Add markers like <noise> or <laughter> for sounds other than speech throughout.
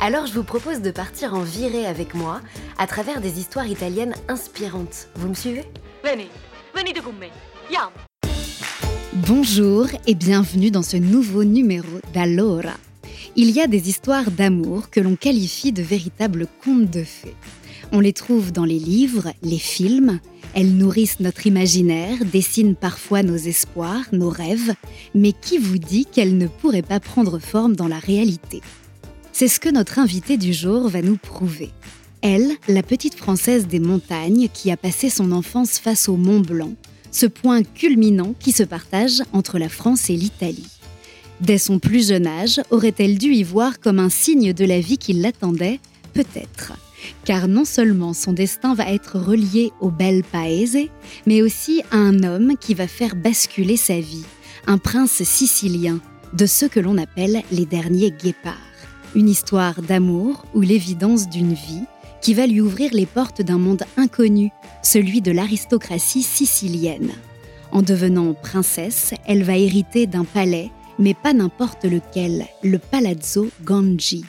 Alors je vous propose de partir en virée avec moi à travers des histoires italiennes inspirantes. Vous me suivez? Venite, venite con me. Andiamo. Bonjour et bienvenue dans ce nouveau numéro d'Allora. Il y a des histoires d'amour que l'on qualifie de véritables contes de fées. On les trouve dans les livres, les films, elles nourrissent notre imaginaire, dessinent parfois nos espoirs, nos rêves, mais qui vous dit qu'elles ne pourraient pas prendre forme dans la réalité? C'est ce que notre invitée du jour va nous prouver. Elle, la petite Française des montagnes qui a passé son enfance face au Mont Blanc, ce point culminant qui se partage entre la France et l'Italie. Dès son plus jeune âge, aurait-elle dû y voir comme un signe de la vie qui l'attendait? Peut-être. Car non seulement son destin va être relié au bel paese, mais aussi à un homme qui va faire basculer sa vie, un prince sicilien, de ceux que l'on appelle les derniers guépards. Une histoire d'amour ou l'évidence d'une vie qui va lui ouvrir les portes d'un monde inconnu, celui de l'aristocratie sicilienne. En devenant princesse, elle va hériter d'un palais, mais pas n'importe lequel, le Palazzo Ganji.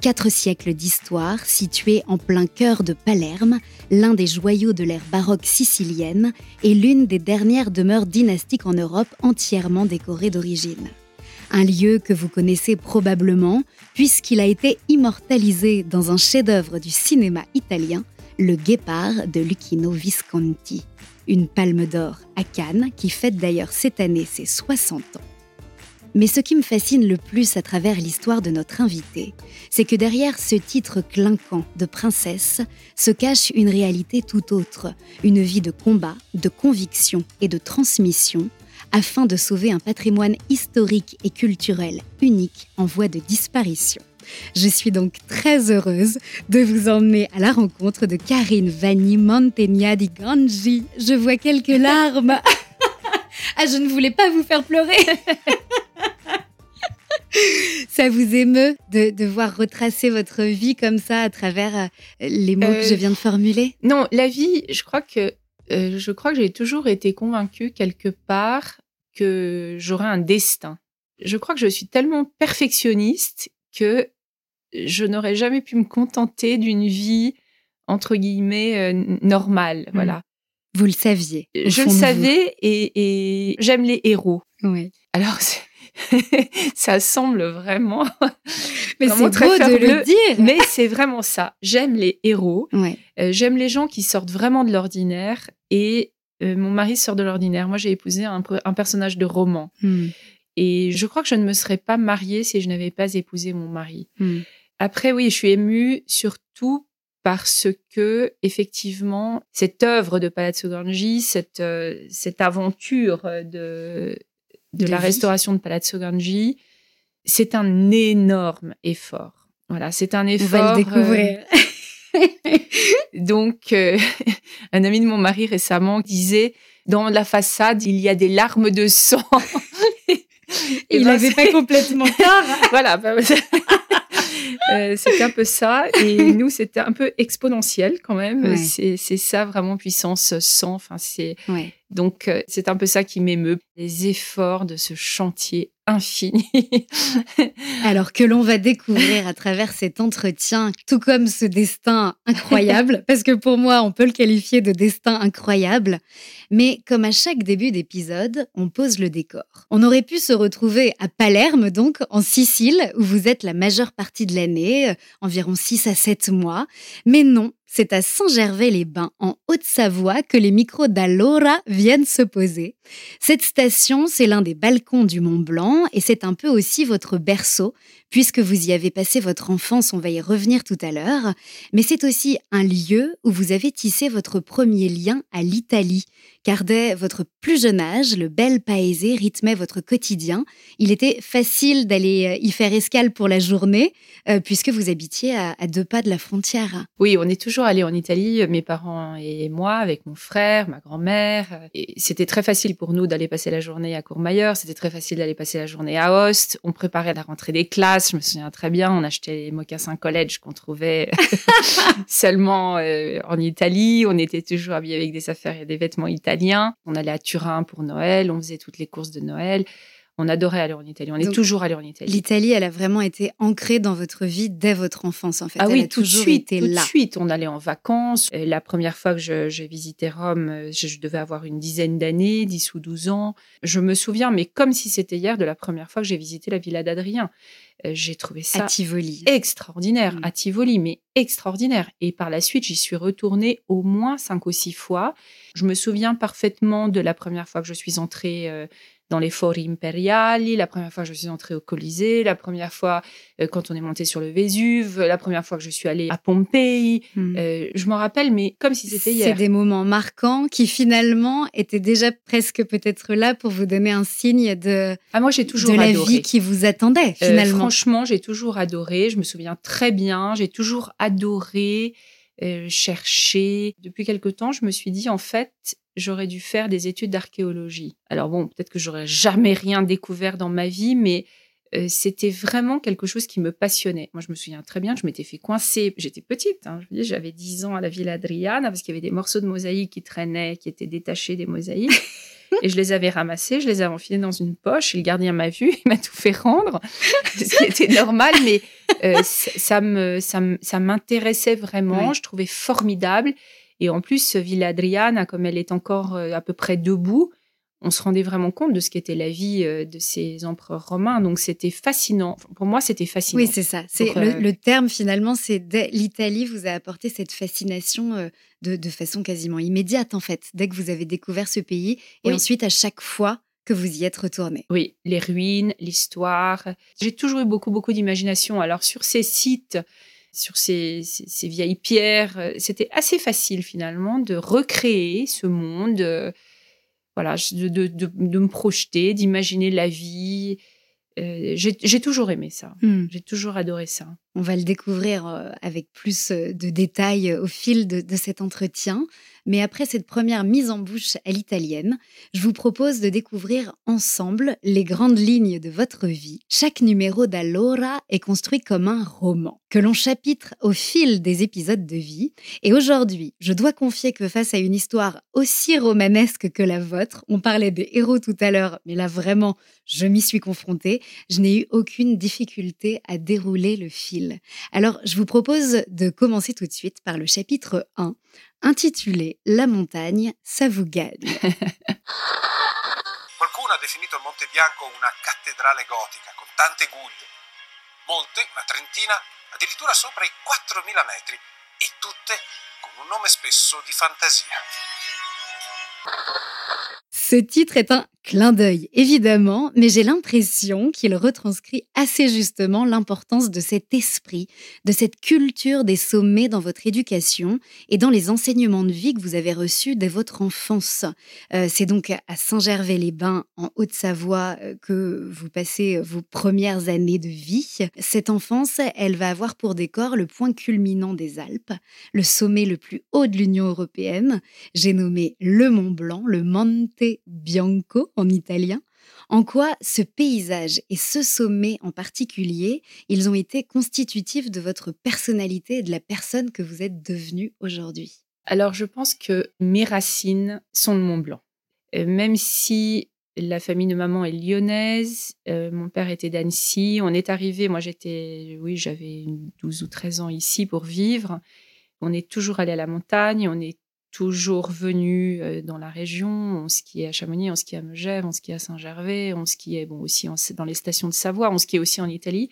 Quatre siècles d'histoire, situé en plein cœur de Palerme, l'un des joyaux de l'ère baroque sicilienne et l'une des dernières demeures dynastiques en Europe entièrement décorées d'origine. Un lieu que vous connaissez probablement, puisqu'il a été immortalisé dans un chef-d'œuvre du cinéma italien, Le Guépard de Lucchino Visconti. Une palme d'or à Cannes qui fête d'ailleurs cette année ses 60 ans. Mais ce qui me fascine le plus à travers l'histoire de notre invitée, c'est que derrière ce titre clinquant de princesse se cache une réalité tout autre, une vie de combat, de conviction et de transmission, afin de sauver un patrimoine historique et culturel unique en voie de disparition. Je suis donc très heureuse de vous emmener à la rencontre de Karine Vanni Mantegna di Ganji. Je vois quelques larmes. <laughs> ah, je ne voulais pas vous faire pleurer. <laughs> Ça vous émeut de, de voir retracer votre vie comme ça à travers euh, les mots que Euh, je viens de formuler? Non, la vie, je crois que euh, je crois que j'ai toujours été convaincue quelque part que j'aurais un destin. Je crois que je suis tellement perfectionniste que je n'aurais jamais pu me contenter d'une vie entre guillemets euh, normale. Voilà. Vous le saviez. Je le savais et, et j'aime les héros. Oui. Alors c'est- <laughs> ça semble vraiment, <laughs> Mais c'est beau de le dire. mais c'est vraiment ça. J'aime les héros. Ouais. Euh, J'aime les gens qui sortent vraiment de l'ordinaire et euh, mon mari sort de l'ordinaire. Moi, j'ai épousé un, pe- un personnage de roman Hmm. et je crois que je ne me serais pas mariée si je n'avais pas épousé mon mari. Hmm. Après, oui, je suis émue surtout parce que effectivement, cette œuvre de Palazzo Ganji, cette euh, cette aventure de de De la vie. restauration de Palazzo Ganji, c'est un énorme effort. Voilà, c'est un On effort. va le euh, découvrir. <laughs> donc, euh, <laughs> un ami de mon mari récemment disait dans la façade, il y a des larmes de sang. <laughs> <laughs> Et Il n'avait c'est- pas complètement <laughs> tort. voilà, bah, <laughs> euh, c'était un peu ça. Et nous, c'était un peu exponentiel quand même. Ouais. C'est c'est ça vraiment puissance 100. Enfin, c'est Ouais. donc euh, c'est un peu ça qui m'émeut. Les efforts de ce chantier infini. <laughs> Alors que l'on va découvrir à travers cet entretien, tout comme ce destin incroyable, <laughs> parce que pour moi, on peut le qualifier de destin incroyable, mais comme à chaque début d'épisode, on pose le décor. On aurait pu se retrouver à Palerme, donc en Sicile, où vous êtes la majeure partie de l'année, euh, environ 6 à 7 mois, mais non, c'est à Saint-Gervais-les-Bains, en Haute-Savoie, que les micros d'Allora viennent se poser. Cette station, c'est l'un des balcons du Mont Blanc et c'est un peu aussi votre berceau, puisque vous y avez passé votre enfance, on va y revenir tout à l'heure. Mais c'est aussi un lieu où vous avez tissé votre premier lien à l'Italie, car dès votre plus jeune âge, le bel paésé rythmait votre quotidien. Il était facile d'aller y faire escale pour la journée, puisque vous habitiez à, deux pas de la frontière. Oui, on est toujours allé en Italie, mes parents et moi, avec mon frère, ma grand-mère. C'était très facile pour nous d'aller passer la journée à Courmayeur, c'était très facile d'aller passer la journée à Host. On préparait la rentrée des classes, je me souviens très bien, on achetait les mocassins college qu'on trouvait <laughs> seulement euh, en Italie. On était toujours habillés avec des affaires et des vêtements italiens. On allait à Turin pour Noël, on faisait toutes les courses de Noël. On adorait aller en Italie. On est toujours allé en Italie. L'Italie, elle a vraiment été ancrée dans votre vie dès votre enfance, en fait. Ah elle oui, a tout de suite. été tout là. de suite, on allait en vacances. Et la première fois que je- j'ai visité Rome, euh, je, je devais avoir une dizaine d'années, 10 ou 12 ans. Je me souviens, mais comme si c'était hier, de la première fois que j'ai visité la villa d'Adrien. Euh, J'ai trouvé ça À Tivoli. extraordinaire Mm. à Tivoli, mais extraordinaire. Et par la suite, j'y suis retournée au moins cinq ou six fois. Je me souviens parfaitement de la première fois que je suis entrée euh, dans les Fori Imperiali, la première fois que je suis entrée au Colisée, la première fois euh, quand on est monté sur le Vésuve, la première fois que je suis allée à Pompéi. Hmm. Euh, je m'en rappelle, mais comme si c'était C'est hier. des moments marquants qui finalement étaient déjà presque peut-être là pour vous donner un signe de, Ah, moi, j'ai toujours de la adoré. vie qui vous attendait Euh, finalement. franchement, j'ai toujours adoré. Je me souviens très bien. J'ai toujours adoré euh, chercher. Depuis quelque temps, je me suis dit, en fait, j'aurais dû faire des études d'archéologie. Alors bon, peut-être que j'aurais jamais rien découvert dans ma vie, mais euh, c'était vraiment quelque chose qui me passionnait. Moi, je me souviens très bien je m'étais fait coincer. J'étais petite, hein, j'avais 10 ans à la Villa Adriana parce qu'il y avait des morceaux de mosaïque qui traînaient, qui étaient détachés des mosaïques. <laughs> Et je les avais ramassés, je les avais enfilés dans une poche. Et le gardien m'a vu, il m'a tout fait rendre, <laughs> ce qui était normal, mais euh, ça, me, ça, me- ça m'intéressait vraiment. Oui. Je trouvais formidable. Et en plus, Villa Adriana, comme elle est encore euh, à peu près debout, on se rendait vraiment compte de ce qu'était la vie euh, de ces empereurs romains. Donc c'était fascinant. Pour moi, c'était fascinant. Oui, c'est ça. C'est le, euh, le terme finalement, c'est l'Italie vous a apporté cette fascination de, de façon quasiment immédiate en fait, dès que vous avez découvert ce pays et Oui. ensuite à chaque fois que vous y êtes retourné. Oui, les ruines, l'histoire. J'ai toujours eu beaucoup, beaucoup d'imagination. Alors, sur ces sites, sur ces, ces- ces vieilles pierres, euh, c'était assez facile finalement de recréer ce monde, euh, voilà, de, de- de- de me projeter, d'imaginer la vie. Euh, J'ai j'ai toujours aimé ça. Hmm. J'ai toujours adoré ça. On va le découvrir euh, avec plus euh, de détails euh, au fil de, cet entretien. Mais après cette première mise en bouche à l'italienne, je vous propose de découvrir ensemble les grandes lignes de votre vie. Chaque numéro d'Allora est construit comme un roman, que l'on chapitre au fil des épisodes de vie. Et aujourd'hui, je dois confier que face à une histoire aussi romanesque que la vôtre, on parlait des héros tout à l'heure, mais là vraiment, je m'y suis confrontée, je n'ai eu aucune difficulté à dérouler le fil. Alors, je vous propose de commencer tout de suite par le chapitre 1, intitulé La montagne, ça vous gagne. <laughs> Qualcuno ha definito il Monte Bianco una cattedrale gotica con tante guglie. Molte, una trentina, addirittura sopra i 4000 metri e tutte con un nome spesso di fantasia. Ce titre est un clin d'œil, évidemment, mais j'ai l'impression qu'il retranscrit assez justement l'importance de cet esprit, de cette culture des sommets dans votre éducation et dans les enseignements de vie que vous avez reçus dès votre enfance. Euh, C'est donc à Saint-Gervais-les-Bains, en Haute-Savoie, euh, que vous passez vos premières années de vie. Cette enfance, elle va avoir pour décor le point culminant des Alpes, le sommet le plus haut de l'Union européenne, j'ai nommé le Mont Blanc, le Monte Bianco en italien. En quoi ce paysage et ce sommet en particulier, ils ont été constitutifs de votre personnalité et de la personne que vous êtes devenue aujourd'hui? Alors, je pense que mes racines sont le Mont Blanc. Euh, même si la famille de maman est lyonnaise, euh, mon père était d'Annecy, on est arrivé, moi j'étais, oui, j'avais une 12 ou 13 ans ici pour vivre. On est toujours allé à la montagne, on est toujours venu euh, dans la région, on skiait à Chamonix, on skiait à Megève, on skiait à Saint-Gervais, on skiait bon, aussi en- dans les stations de Savoie, on skiait aussi en Italie.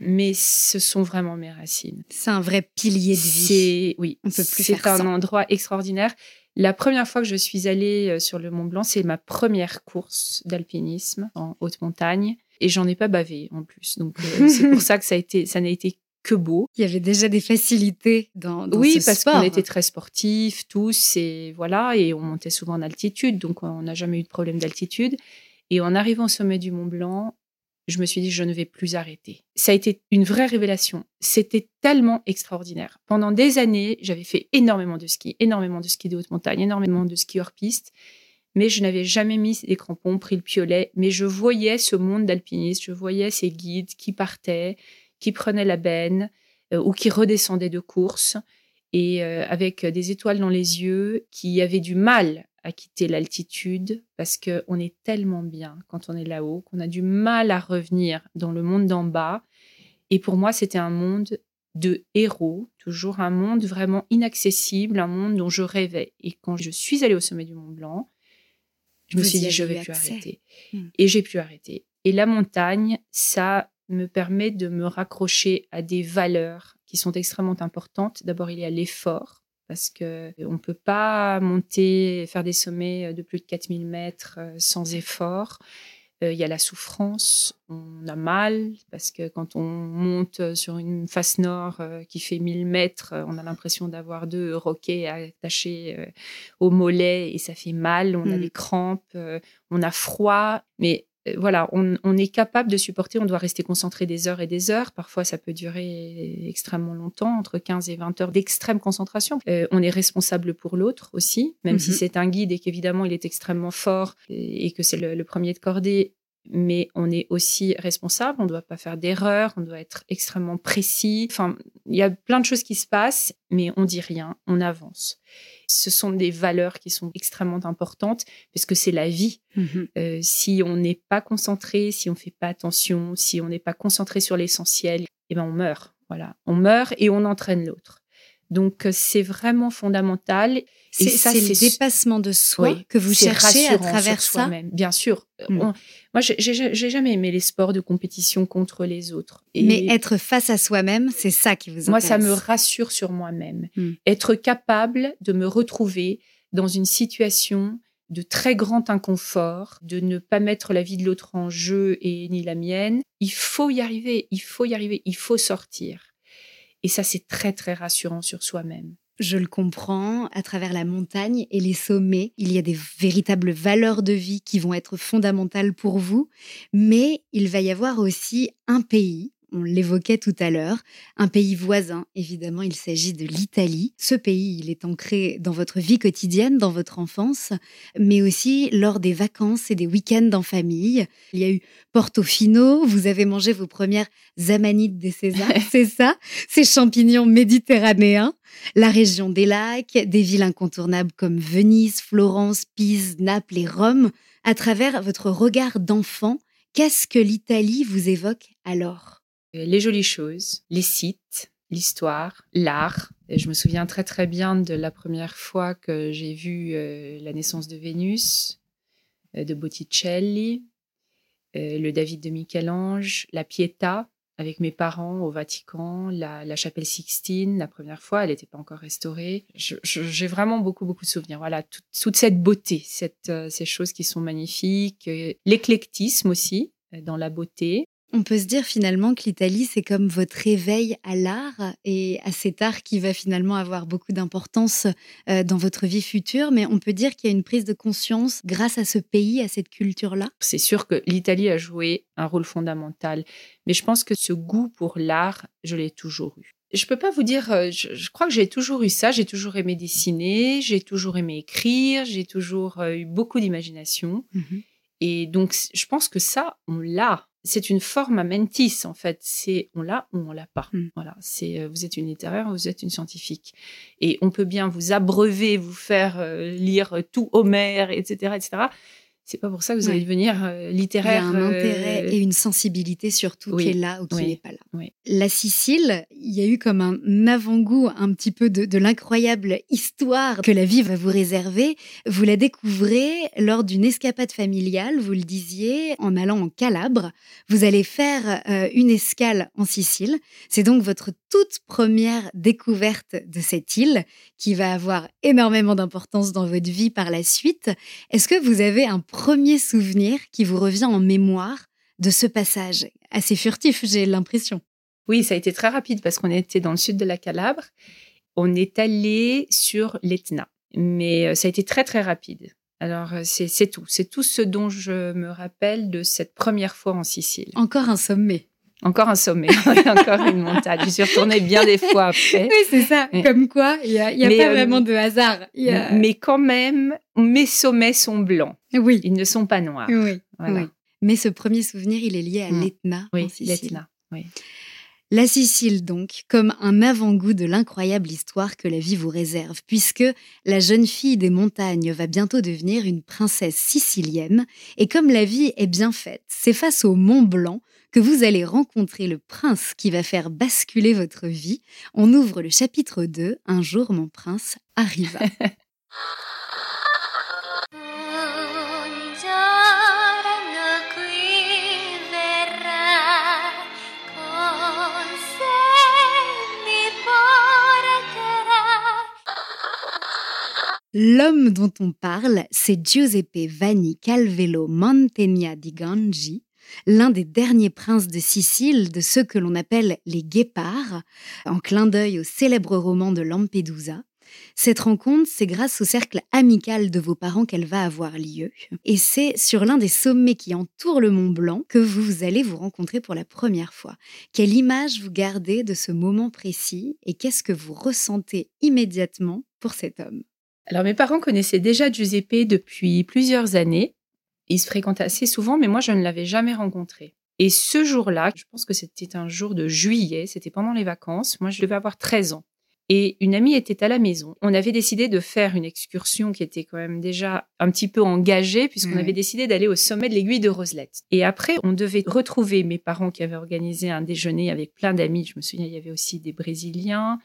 Mais ce sont vraiment mes racines. C'est un vrai pilier de vie. C'est oui, On peut plus c'est faire un sans. endroit extraordinaire. La première fois que je suis allée euh, sur le Mont Blanc, c'est ma première course d'alpinisme en haute montagne et j'en ai pas bavé en plus. Donc euh, <laughs> c'est pour ça que ça a été ça n'a été que beau. Il y avait déjà des facilités dans, dans oui, ce parce qu'on était très sportifs tous et voilà, et on montait souvent en altitude, donc on n'a jamais eu de problème d'altitude. Et en arrivant au sommet du Mont Blanc, je me suis dit je ne vais plus arrêter. Ça a été une vraie révélation. C'était tellement extraordinaire. Pendant des années, j'avais fait énormément de ski, énormément de ski de haute montagne, énormément de ski hors piste, mais je n'avais jamais mis les crampons, pris le piolet. Mais je voyais ce monde d'alpinistes, je voyais ces guides qui partaient, qui prenaient la benne euh, ou qui redescendaient de course et euh, avec des étoiles dans les yeux, qui avaient du mal à quitter l'altitude parce qu'on est tellement bien quand on est là-haut qu'on a du mal à revenir dans le monde d'en bas. Et pour moi, c'était un monde de héros, toujours un monde vraiment inaccessible, un monde dont je rêvais. Et quand je suis allée au sommet du Mont Blanc, je me suis dit, je vais plus arrêter. Hmm. Et j'ai pu arrêter. Et la montagne, ça me permet de me raccrocher à des valeurs qui sont extrêmement importantes. D'abord, il y a l'effort, parce que on ne peut pas monter, faire des sommets de plus de 4000 mètres euh, sans effort. Euh, Il y a la souffrance, on a mal, parce que quand on monte sur une face nord euh, qui fait 1000 mètres, euh, on a l'impression d'avoir deux roquets attachés euh, au mollet et ça fait mal, on a Mm. des crampes, euh, on a froid, mais euh, voilà, on, on est capable de supporter, on doit rester concentré des heures et des heures. Parfois, ça peut durer extrêmement longtemps, entre 15 et 20 heures d'extrême concentration. Euh, on est responsable pour l'autre aussi, même si Mhm. c'est un guide et qu'évidemment, il est extrêmement fort et, et que c'est le, le premier de cordée. Mais on est aussi responsable, on ne doit pas faire d'erreurs, on doit être extrêmement précis. Enfin, il y a plein de choses qui se passent, mais on dit rien, on avance. Ce sont des valeurs qui sont extrêmement importantes parce que c'est la vie. Mhm. Euh, si on n'est pas concentré, si on fait pas attention, si on n'est pas concentré sur l'essentiel, eh ben on meurt. Voilà, on meurt et on entraîne l'autre. Donc euh, c'est vraiment fondamental. C'est ça, c'est le dépassement de soi Oui, que vous cherchez à travers sur ça. soi-même. Bien sûr. Euh, Mm. on- moi, j'ai- jamais aimé les sports de compétition contre les autres. Et Mais être face à soi-même, c'est ça qui vous intéresse. moi, ça me rassure sur moi-même. Mm. Être capable de me retrouver dans une situation de très grand inconfort, de ne pas mettre la vie de l'autre en jeu et ni la mienne. Il faut y arriver, il faut y arriver, il faut sortir. Et ça, c'est très, très rassurant sur soi-même. Je le comprends, à travers la montagne et les sommets, il y a des véritables valeurs de vie qui vont être fondamentales pour vous, mais il va y avoir aussi un pays, on l'évoquait tout à l'heure, un pays voisin, évidemment il s'agit de l'Italie. Ce pays, il est ancré dans votre vie quotidienne, dans votre enfance, mais aussi lors des vacances et des week-ends en famille. Il y a eu Portofino, vous avez mangé vos premières amanites des Césars, c'est ça? Ces champignons méditerranéens la région des lacs, des villes incontournables comme Venise, Florence, Pise, Naples et Rome. À travers votre regard d'enfant, qu'est-ce que l'Italie vous évoque alors? Les jolies choses, les sites, l'histoire, l'art. Je me souviens très très bien de la première fois que j'ai vu euh, la naissance de Vénus, euh, de Botticelli, euh, le David de Michel-Ange, la Pietà avec mes parents au Vatican, la, chapelle Sixtine, la première fois, elle n'était pas encore restaurée. J'ai vraiment beaucoup beaucoup de souvenirs. Voilà, toute, cette beauté, cette, euh, ces choses qui sont magnifiques, euh, l'éclectisme aussi euh, dans la beauté. On peut se dire finalement que l'Italie, c'est comme votre réveil à l'art et à cet art qui va finalement avoir beaucoup d'importance euh, dans votre vie future, mais on peut dire qu'il y a une prise de conscience grâce à ce pays, à cette culture-là. C'est sûr que l'Italie a joué un rôle fondamental, mais je pense que ce goût pour l'art, je l'ai toujours eu. Je peux pas vous dire, euh, je, je crois que j'ai toujours eu ça, j'ai toujours aimé dessiner, j'ai toujours aimé écrire, j'ai toujours euh, eu beaucoup d'imagination. Et donc, je pense que ça, on l'a. C'est une forme mentis, en fait. C'est on l'a ou on l'a pas. Mm. Voilà. C'est euh, vous êtes une littéraire, vous êtes une scientifique. Et on peut bien vous abreuver, vous faire euh, lire tout Homère, etc., etc. C'est pas pour ça que vous allez Ouais. devenir euh, Il y littéraire. a un euh, intérêt et une sensibilité surtout oui, qui est là ou qui oui, n'est pas là. oui. La Sicile, il y a eu comme un avant-goût un petit peu de, de l'incroyable histoire que la vie va vous réserver. Vous la découvrez lors d'une escapade familiale, vous le disiez, en allant en Calabre. Vous allez faire euh, une escale en Sicile. C'est donc votre toute première découverte de cette île qui va avoir énormément d'importance dans votre vie par la suite. Est-ce que vous avez un premier souvenir qui vous revient en mémoire de ce passage Assez furtif, j'ai l'impression? Oui, ça a été très rapide parce qu'on était dans le sud de la Calabre. On est allé sur l'Etna, mais euh, ça a été très très rapide. Alors euh, c'est c'est tout, c'est tout ce dont je me rappelle de cette première fois en Sicile. Encore un sommet. Encore un sommet, <laughs> encore une montagne. Je suis retournée bien des fois après. Oui, c'est ça. Comme quoi, il n'y a, y a pas euh, vraiment de hasard. Il y a- Mais quand même, mes sommets sont blancs. Oui, Ils ne sont pas noirs. oui, Voilà. oui. Mais ce premier souvenir, il est lié à Mm. l'Etna Oui, l'Etna. Oui. La Sicile, donc, comme un avant-goût de l'incroyable histoire que la vie vous réserve, puisque la jeune fille des montagnes va bientôt devenir une princesse sicilienne, et comme la vie est bien faite, c'est face au Mont Blanc que vous allez rencontrer le prince qui va faire basculer votre vie. On ouvre le chapitre 2, Un jour mon prince arriva. <laughs> L'homme dont on parle, c'est Giuseppe Vanni Calvello Mantegna di Gangi, l'un des derniers princes de Sicile, de ceux que l'on appelle les guépards, en clin d'œil au célèbre roman de Lampedusa. Cette rencontre, c'est grâce au cercle amical de vos parents qu'elle va avoir lieu. Et c'est sur l'un des sommets qui entourent le Mont Blanc que vous allez vous rencontrer pour la première fois. Quelle image vous gardez de ce moment précis et qu'est-ce que vous ressentez immédiatement pour cet homme? Alors, mes parents connaissaient déjà Giuseppe depuis plusieurs années. Ils se fréquentaient assez souvent, mais moi, je ne l'avais jamais rencontré. Et ce jour-là, je pense que c'était un jour de juillet, c'était pendant les vacances. Moi, je devais avoir 13 ans. Et une amie était à la maison. On avait décidé de faire une excursion qui était quand même déjà un petit peu engagée, puisqu'on avait décidé d'aller au sommet de l'aiguille de Roselette. Et après, on devait retrouver mes parents qui avaient organisé un déjeuner avec plein d'amis. Je me souviens, il y avait aussi des Brésiliens.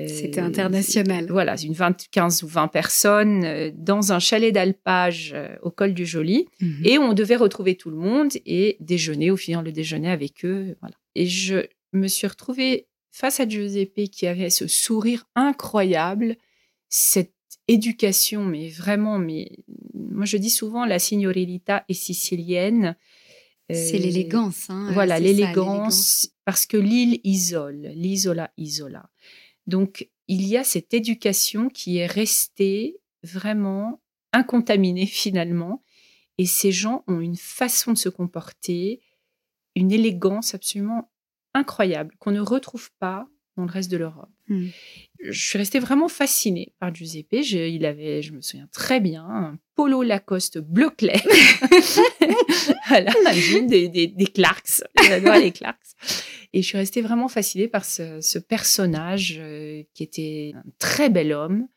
Euh, C'était international. voilà, une 20, 15 ou 20 personnes euh, dans un chalet d'alpage euh, au col du Joli. Mhm. Et on devait retrouver tout le monde et déjeuner, au finir le déjeuner avec eux. Voilà. Et je me suis retrouvée face à Giuseppe qui avait ce sourire incroyable, cette éducation, mais vraiment, mais moi je dis souvent la signorilità est sicilienne. C'est Euh, l'élégance. Hein, voilà, l'élégance, parce que l'île isole, l'isola isola. Donc, il y a cette éducation qui est restée vraiment incontaminée <laughs> finalement. Et ces gens ont une façon de se comporter, une élégance absolument incroyable qu'on ne retrouve pas dans le reste de l'Europe. Hmm. Je suis restée vraiment fascinée par Giuseppe. Je, il avait, je me souviens très bien, un polo Lacoste bleu clair. <laughs> voilà, des, des, des Clarks. J'adore les Clarks. Et je suis restée vraiment fascinée par ce, ce personnage euh, qui était un très bel homme,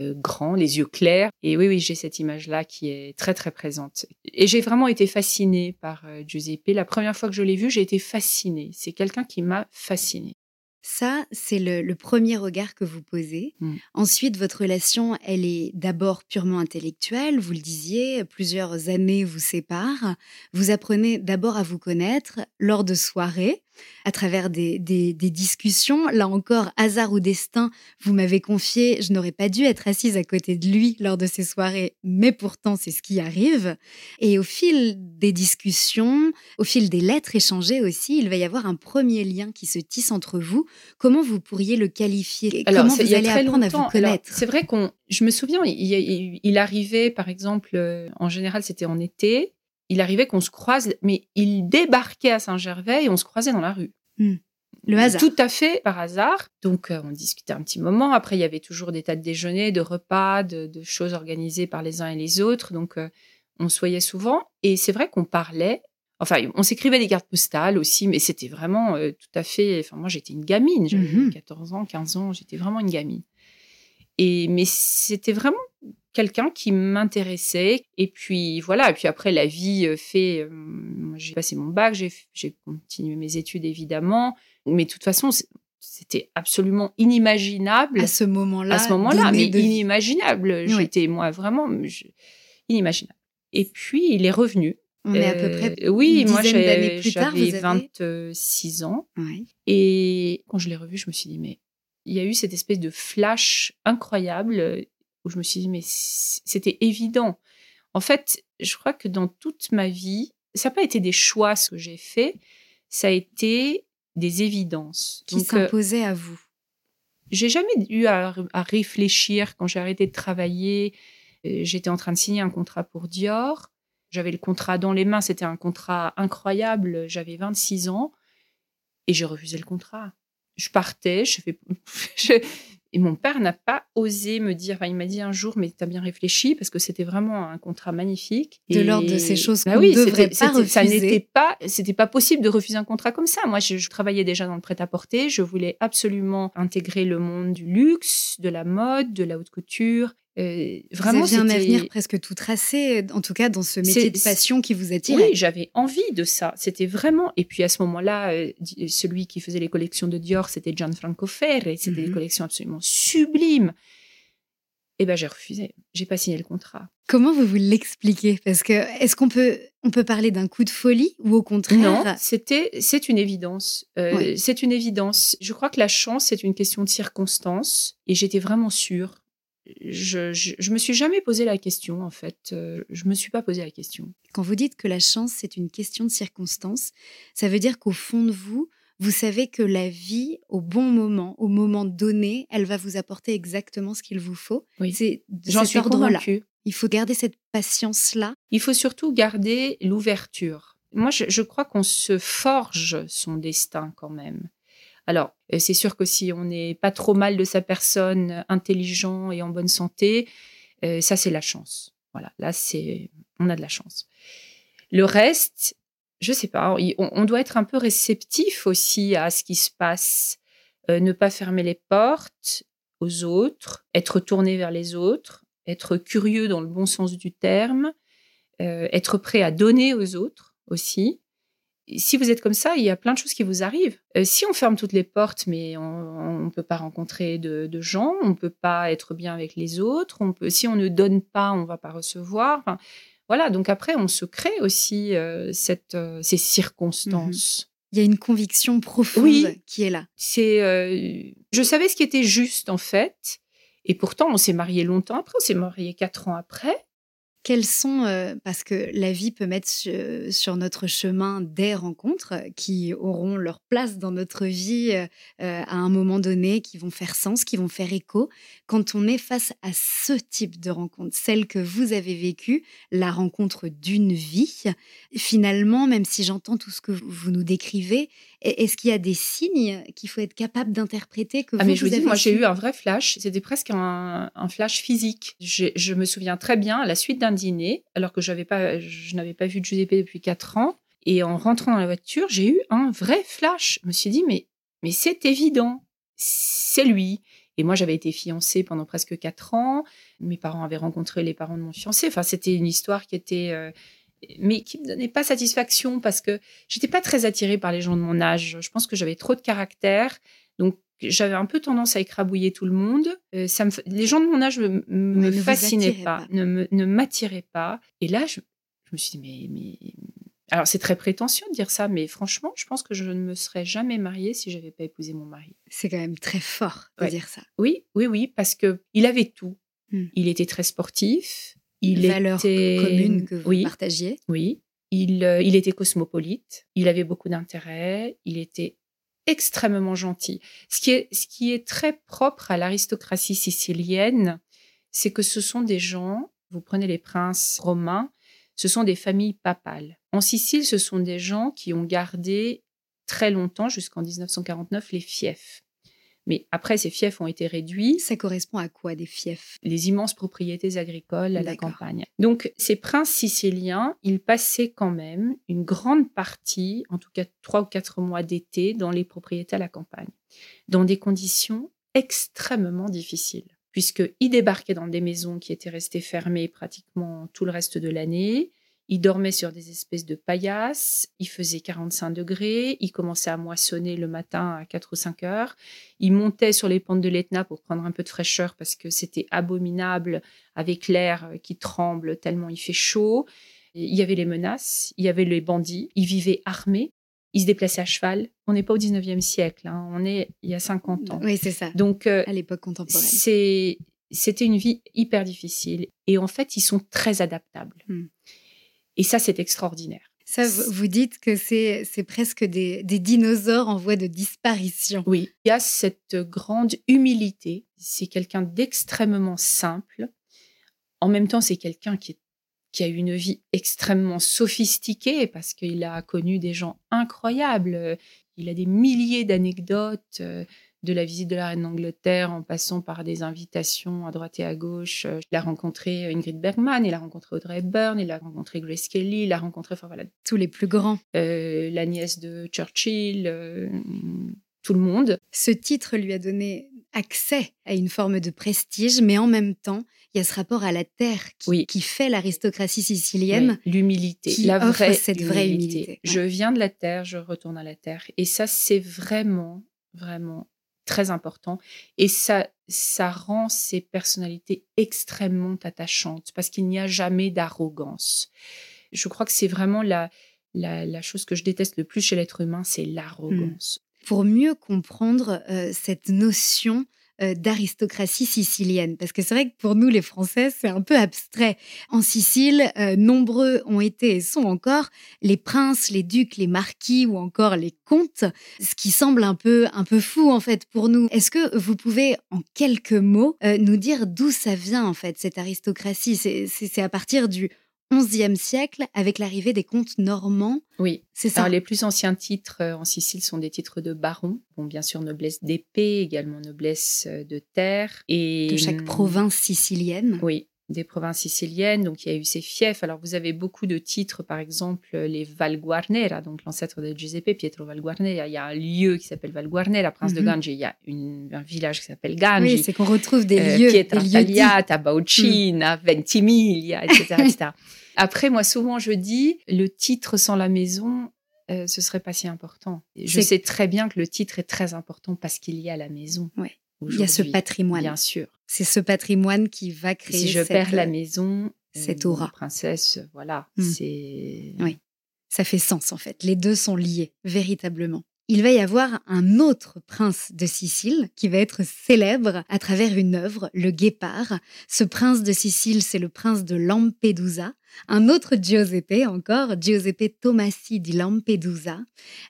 euh, grand, les yeux clairs. Et oui, oui, j'ai cette image-là qui est très, très présente. Et j'ai vraiment été fascinée par euh, Giuseppe. La première fois que je l'ai vu, j'ai été fascinée. C'est quelqu'un qui m'a fascinée. Ça, c'est le, le premier regard que vous posez. Mm. Ensuite, votre relation, elle est d'abord purement intellectuelle. Vous le disiez, plusieurs années vous séparent. Vous apprenez d'abord à vous connaître lors de soirées, à travers des, des- des discussions. Là encore, hasard ou destin, vous m'avez confié, je n'aurais pas dû être assise à côté de lui lors de ces soirées, mais pourtant, c'est ce qui arrive. Et au fil des discussions, au fil des lettres échangées aussi, il va y avoir un premier lien qui se tisse entre vous. Comment vous pourriez le qualifier Comment c'est- il vous allez très apprendre à longtemps. vous Alors, connaître? C'est vrai qu'on, je me souviens, il, il- il arrivait, par exemple, euh, en général, c'était en été. Il arrivait qu'on se croise, mais il débarquait à Saint-Gervais et on se croisait dans la rue. Le hasard. Tout à fait par hasard. Donc, euh, on discutait un petit moment. Après, il y avait toujours des tas de déjeuners, de repas, de, de choses organisées par les uns et les autres. Donc, euh, on se voyait souvent. Et c'est vrai qu'on parlait. Enfin, on s'écrivait des cartes postales aussi, mais c'était vraiment euh, tout à fait. Enfin, moi, j'étais une gamine. J'avais Mhm. 14 ans, 15 ans. J'étais vraiment une gamine. Et, mais c'était vraiment quelqu'un qui m'intéressait. Et puis, voilà. Et puis après, la vie euh, fait. euh, j'ai passé mon bac, j'ai continué mes études, évidemment. Mais de toute façon, c'était absolument inimaginable à ce moment-là. à ce moment-là, mais de inimaginable. Oui. J'étais, moi, vraiment je- inimaginable. Et puis, il est revenu. On est à peu Euh, près. oui, moi, j'avais avez- 26 ans. Et quand je l'ai revu, je me suis dit, mais il y a eu cette espèce de flash incroyable où je me suis dit, mais c'était évident. En fait, je crois que dans toute ma vie, ça n'a pas été des choix ce que j'ai fait, ça a été des évidences. Qui euh, s'imposait à vous. j'ai jamais eu à, à réfléchir quand j'ai arrêté de travailler. Euh, J'étais en train de signer un contrat pour Dior. J'avais le contrat dans les mains. C'était un contrat incroyable. J'avais 26 ans et j'ai refusé le contrat. Je partais. Je fais, <laughs> je- et mon père n'a pas osé me dire. Enfin, il m'a dit un jour, mais tu as bien réfléchi parce que c'était vraiment un contrat magnifique. De Et- l'ordre de ces choses Bah qu'on oui, devrait pas c'était- Ça n'était pas, c'était pas possible de refuser un contrat comme ça. Moi, je, je travaillais déjà dans le prêt-à-porter. Je voulais absolument intégrer le monde du luxe, de la mode, de la haute couture. Euh, vraiment, un avenir presque tout tracé, en tout cas dans ce métier de passion qui vous attirait. Oui, j'avais envie de ça. C'était vraiment. Et puis à ce moment-là, euh, di- celui qui faisait les collections de Dior, c'était Gianfranco Ferre. C'était des Mhm. collections absolument sublimes. Et ben, j'ai refusé. J'ai pas signé le contrat. Comment vous vous l'expliquez? Parce que est-ce qu'on peut, on peut parler d'un coup de folie ou au contraire Non, c'était, c'est une évidence. Euh. C'est une évidence. Je crois que la chance, c'est une question de circonstance. Et j'étais vraiment sûre. Je, je, je me suis jamais posé la question, en fait. Euh, je me suis pas posé la question. Quand vous dites que la chance, c'est une question de circonstance, ça veut dire qu'au fond de vous, vous savez que la vie, au bon moment, au moment donné, elle va vous apporter exactement ce qu'il vous faut. Oui. C'est de J'en cet suis ordre-là. Il faut garder cette patience-là. Il faut surtout garder l'ouverture. Moi, je, je crois qu'on se forge son destin quand même. Alors, euh, c'est sûr que si on n'est pas trop mal de sa personne, euh, intelligent et en bonne santé, euh, ça, c'est la chance. Voilà, là, c'est, on a de la chance. Le reste, je sais pas, on, on doit être un peu réceptif aussi à ce qui se passe. Ne pas fermer les portes aux autres, être tourné vers les autres, être curieux dans le bon sens du terme, être prêt à donner aux autres aussi. Si vous êtes comme ça, il y a plein de choses qui vous arrivent. Euh, si on ferme toutes les portes, mais on ne peut pas rencontrer de, de gens, on ne peut pas être bien avec les autres, on peut, si on ne donne pas, on va pas recevoir. Enfin, voilà, donc après, on se crée aussi euh, cette, euh, ces circonstances. Il y a une conviction profonde Oui. qui est là. C'est, je savais ce qui était juste en fait, et pourtant on s'est marié longtemps après, on s'est marié quatre ans après. Quels sont, euh, parce que la vie peut mettre sur, sur notre chemin des rencontres euh, qui auront leur place dans notre vie euh, euh, à un moment donné, qui vont faire sens, qui vont faire écho. Quand on est face à ce type de rencontre, celle que vous avez vécue, la rencontre d'une vie, finalement, même si j'entends tout ce que vous nous décrivez, e- est-ce qu'il y a des signes qu'il faut être capable d'interpréter que Ah vous, mais je vous dis, avez moi j'ai eu un vrai flash. C'était presque un, un flash physique. J'ai- Je me souviens très bien à la suite d'un dîner, alors que pas, je n'avais pas vu Giuseppe depuis quatre ans. Et en rentrant dans la voiture, j'ai eu un vrai flash. Je me suis dit, mais, mais c'est évident, c'est lui. Et moi, j'avais été fiancée pendant presque quatre ans. Mes parents avaient rencontré les parents de mon fiancé. Enfin, c'était une histoire qui était, euh, mais qui me donnait pas satisfaction parce que j'étais pas très attirée par les gens de mon âge. Je pense que j'avais trop de caractère. Donc, j'avais un peu tendance à écrabouiller tout le monde. Euh, ça me, les gens de mon âge me, me fascinaient pas, pas. ne m'attiraient pas. Et là, je, je me suis dit, mais, mais... Alors, c'est très prétentieux de dire ça, mais franchement, je pense que je ne me serais jamais mariée si j'avais pas épousé mon mari. C'est quand même très fort de Ouais. dire ça. Oui, oui, oui, parce que il avait tout. Hmm. Il était très sportif. Il Valeurs était communes que vous oui, partagiez. oui. Il, euh, il était cosmopolite. Il avait beaucoup d'intérêt. Il était extrêmement gentil. Ce qui est, ce qui est très propre à l'aristocratie sicilienne, c'est que ce sont des gens. Vous prenez les princes romains, ce sont des familles papales. En Sicile, ce sont des gens qui ont gardé très longtemps, jusqu'en 1949, les fiefs. Mais après, ces fiefs ont été réduits Ça correspond à quoi des fiefs? Les immenses propriétés agricoles à la campagne. Donc, ces princes siciliens, ils passaient quand même une grande partie, en tout cas trois ou quatre mois d'été, dans les propriétés à la campagne, dans des conditions extrêmement difficiles, puisqu'ils débarquaient dans des maisons qui étaient restées fermées pratiquement tout le reste de l'année. Ils dormaient sur des espèces de paillasses, il faisait 45 degrés, ils commençaient à moissonner le matin à 4 ou 5 heures, ils montaient sur les pentes de l'Etna pour prendre un peu de fraîcheur parce que c'était abominable avec l'air qui tremble tellement il fait chaud. Il y avait les menaces, il y avait les bandits, ils vivaient armés, ils se déplaçaient à cheval. On n'est pas au 19e siècle, hein, on est il y a 50 ans. Oui, c'est ça. Donc, euh, À l'époque contemporaine. c'était une vie hyper difficile et en fait ils sont très adaptables Hmm. Et ça c'est extraordinaire Ça, vous dites que c'est presque des, des dinosaures en voie de disparition. Oui, il y a cette grande humilité. C'est quelqu'un d'extrêmement simple. En même temps, c'est quelqu'un qui, qui a eu une vie extrêmement sophistiquée parce qu'il a connu des gens incroyables. Il a des milliers d'anecdotes euh, de la visite de la reine d'Angleterre en passant par des invitations à droite et à gauche. Euh, Il a rencontré Ingrid Bergman, il a rencontré Audrey Hepburn, il a rencontré Grace Kelly, il a rencontré enfin, voilà, Tous les plus grands. euh, la nièce de Churchill, euh, tout le monde. Ce titre lui a donné accès à une forme de prestige, mais en même temps, il y a ce rapport à la terre qui, Oui. qui fait l'aristocratie sicilienne. Oui, l'humilité, qui la offre vraie cette vraie humilité. Je viens de la terre, je retourne à la terre. Et ça, c'est vraiment, vraiment très important. Et ça, ça rend ces personnalités extrêmement attachantes parce qu'il n'y a jamais d'arrogance. Je crois que c'est vraiment la, la, la chose que je déteste le plus chez l'être humain, c'est l'arrogance. Pour mieux comprendre euh, cette notion d'aristocratie sicilienne, parce que c'est vrai que pour nous les Français, c'est un peu abstrait. En Sicile, euh, nombreux ont été et sont encore les princes, les ducs, les marquis ou encore les comtes, ce qui semble un peu un peu fou en fait pour nous. Est-ce que vous pouvez en quelques mots euh, nous dire d'où ça vient en fait cette aristocratie? C'est à partir du XIe siècle avec l'arrivée des comtes normands, Oui. c'est ça Alors, les plus anciens titres euh, en Sicile sont des titres de baron. Bon, bien sûr, noblesse d'épée, également noblesse euh, de terre. Et, de chaque province sicilienne. Oui, des provinces siciliennes. Donc, il y a eu ces fiefs. Alors, vous avez beaucoup de titres, par exemple, les Valguarnera, donc l'ancêtre de Giuseppe, Pietro Valguarnera. Il y a un lieu qui s'appelle Valguarnera, prince de Mhm. Gange. Il y a une- un village qui s'appelle Gange. Oui, c'est qu'on retrouve des Euh, lieux, Pietra des lieux dits. Tagliata, Baucina, Ventimiglia, etc., etc. <laughs> Après, moi, souvent, je dis, le titre sans la maison, euh, ce serait pas si important. Je sais très bien que le titre est très important parce qu'il y a la maison. Ouais. Il y a ce patrimoine. Bien sûr. C'est ce patrimoine qui va créer si je cette- perds la maison, cette euh, aura. princesse, voilà, Mm. c'est. Oui. Ça fait sens en fait. Les deux sont liés, véritablement. Il va y avoir un autre prince de Sicile qui va être célèbre à travers une œuvre, le Guépard. Ce prince de Sicile, c'est le prince de Lampedusa. Un autre Giuseppe encore, Giuseppe Tomassi di Lampedusa,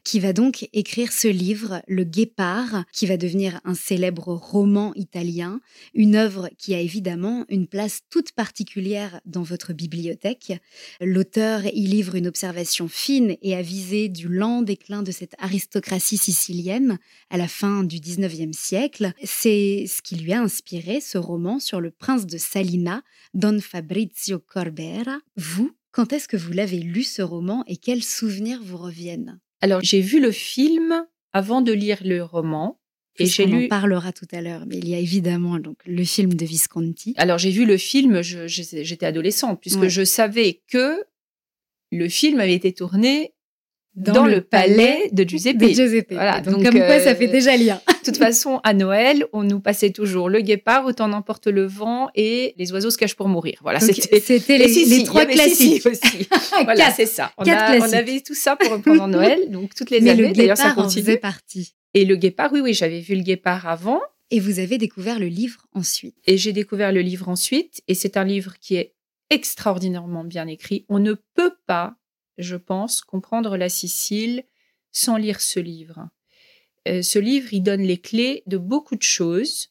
qui va donc écrire ce livre, Le Guépard, qui va devenir un célèbre roman italien, une œuvre qui a évidemment une place toute particulière dans votre bibliothèque. L'auteur y livre une observation fine et avisée du lent déclin de cette aristocratie sicilienne à la fin du XIXe siècle. C'est ce qui lui a inspiré ce roman sur le prince de Salina, Don Fabrizio Corbera. Vous, quand est-ce que vous l'avez lu ce roman et quels souvenirs vous reviennent? Alors, j'ai vu le film avant de lire le roman. Et j'ai On en parlera tout à l'heure, mais il y a évidemment donc le film de Visconti. Alors, j'ai vu le film, j'étais adolescente, puisque Ouais. je savais que le film avait été tourné dans, le palais de Giuseppe. de Giuseppe. Voilà, donc, donc, comme quoi ça euh, fait déjà lien. De toute <laughs> façon, à Noël, on nous passait toujours le guépard, autant n'emporte le vent et les oiseaux se cachent pour mourir. Voilà, c'était les, si, trois classiques. Aussi. voilà, c'est ça. On, a- avait tout ça pour pendant <laughs> Noël, donc toutes les Mais années. le D'ailleurs, ça en continue. faisait partie. Et le guépard, oui, oui, j'avais vu le guépard avant Et vous avez découvert le livre ensuite. et j'ai découvert le livre ensuite. Et c'est un livre qui est extraordinairement bien écrit. On ne peut pas, je pense, comprendre la Sicile sans lire ce livre. Euh, ce livre, il donne les clés de beaucoup de choses.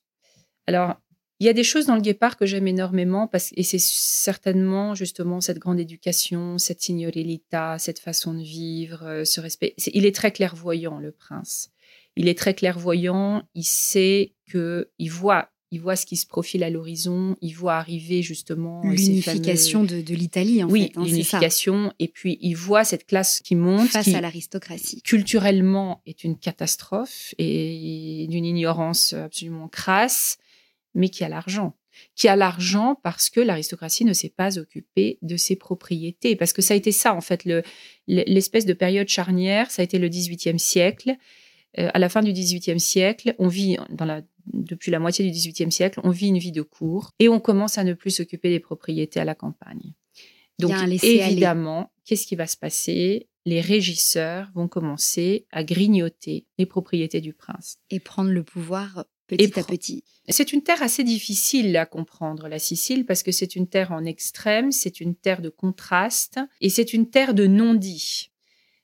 Alors, il y a des choses dans le guépard que j'aime énormément parce et c'est certainement justement cette grande éducation, cette signorilità, cette façon de vivre, euh, ce respect. Il est très clairvoyant, le prince. Il est très clairvoyant. Il sait que il voit, il voit ce qui se profile à l'horizon. Il voit arriver justement euh, L'unification de, de l'Italie, en fameux- oui, hein, l'unification. Et puis il voit cette classe qui monte, Face qui à l'aristocratie. culturellement est une catastrophe et d'une ignorance absolument crasse, mais qui a l'argent. Qui a l'argent parce que l'aristocratie ne s'est pas occupée de ses propriétés. Parce que ça a été ça, en fait, le- l'espèce de période charnière, ça a été le XVIIIe siècle. Euh, à la fin du XVIIIe siècle, on vit dans la, depuis la moitié du XVIIIe siècle, on vit une vie de cour et on commence à ne plus s'occuper des propriétés à la campagne. Donc, évidemment, qu'est-ce qui va se passer? Les régisseurs vont commencer à grignoter les propriétés du prince. Et prendre le pouvoir petit Et à petit. C'est une terre assez difficile à comprendre, la Sicile, parce que c'est une terre en extrême, c'est une terre de contraste et c'est une terre de non-dit.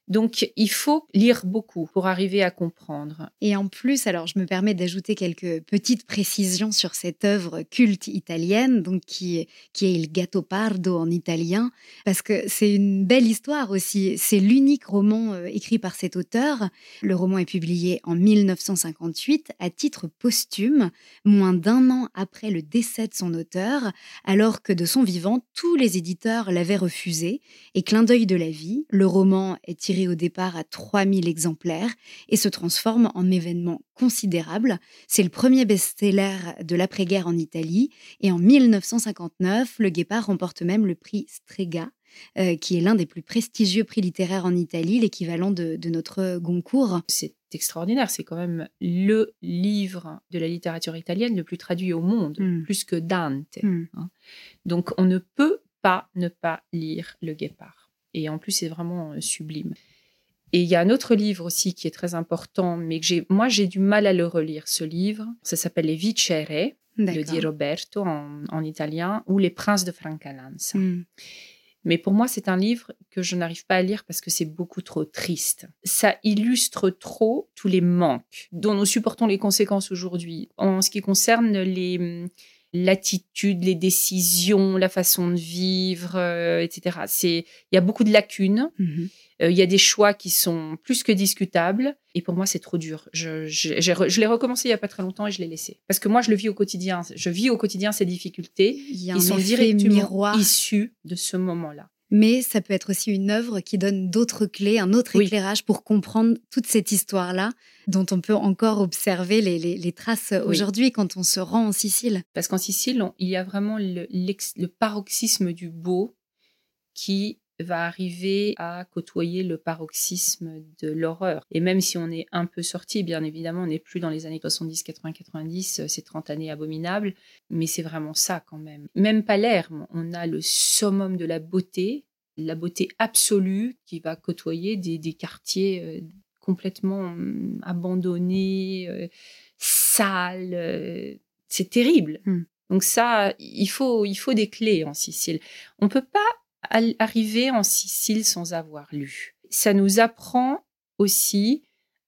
Donc, il faut lire beaucoup pour arriver à comprendre. Et en plus, alors je me permets d'ajouter quelques petites précisions sur cette œuvre culte italienne, donc qui est, qui est Il Gattopardo en italien, parce que c'est une belle histoire aussi. C'est l'unique roman euh, écrit par cet auteur. Le roman est publié en 1958 à titre posthume, moins d'un an après le décès de son auteur, alors que de son vivant, tous les éditeurs l'avaient refusé. Et clin d'œil de la vie, le roman est tiré au départ à 3000 exemplaires et se transforme en événement considérable. C'est le premier best-seller de l'après-guerre en Italie et en 1959, le Guépard remporte même le prix Strega, euh, qui est l'un des plus prestigieux prix littéraires en Italie, l'équivalent de, de notre Goncourt. C'est extraordinaire, c'est quand même le livre de la littérature italienne le plus traduit au monde, Mm. plus que Dante. Mm. hein. Donc, on ne peut pas ne pas lire Le Guépard. Et en plus, c'est vraiment euh, sublime. Et il y a un autre livre aussi qui est très important, mais que j'ai, moi, j'ai du mal à le relire, ce livre. Ça s'appelle Les Vicere de Di D'accord. Roberto en, en italien, ou Les Princes de Francalance. Mm. Mais pour moi, c'est un livre que je n'arrive pas à lire parce que c'est beaucoup trop triste. Ça illustre trop tous les manques dont nous supportons les conséquences aujourd'hui. En ce qui concerne les hum, l'attitude, les décisions, la façon de vivre, euh, etc. C'est il y a beaucoup de lacunes. Mhm. Euh, Il y a des choix qui sont plus que discutables. Et pour moi, c'est trop dur. Je, je, je l'ai recommencé il y a pas très longtemps et je l'ai laissé. Parce que moi, je le vis au quotidien. Je vis au quotidien ces difficultés. Il y a Ils un sont directement miroir, issus de ce moment-là. Mais ça peut être aussi une œuvre qui donne d'autres clés, un autre Oui. éclairage pour comprendre toute cette histoire-là, dont on peut encore observer les, les- les traces aujourd'hui quand on se rend en Sicile. Parce qu'en Sicile, on- il y a vraiment le paroxysme du beau qui va arriver à côtoyer le paroxysme de l'horreur. Et même si on est un peu sorti, bien évidemment, on n'est plus dans les années 70, 80, 90, euh, ces 30 années abominables, mais c'est vraiment ça quand même. Même Palerme, on a le summum de la beauté, la beauté absolue qui va côtoyer des, des quartiers euh, complètement hum, abandonnés, euh, sales. euh, c'est terrible. Hmm. Donc ça, il faut, il faut des clés en Sicile. On peut pas arriver en Sicile sans avoir lu. Ça nous apprend aussi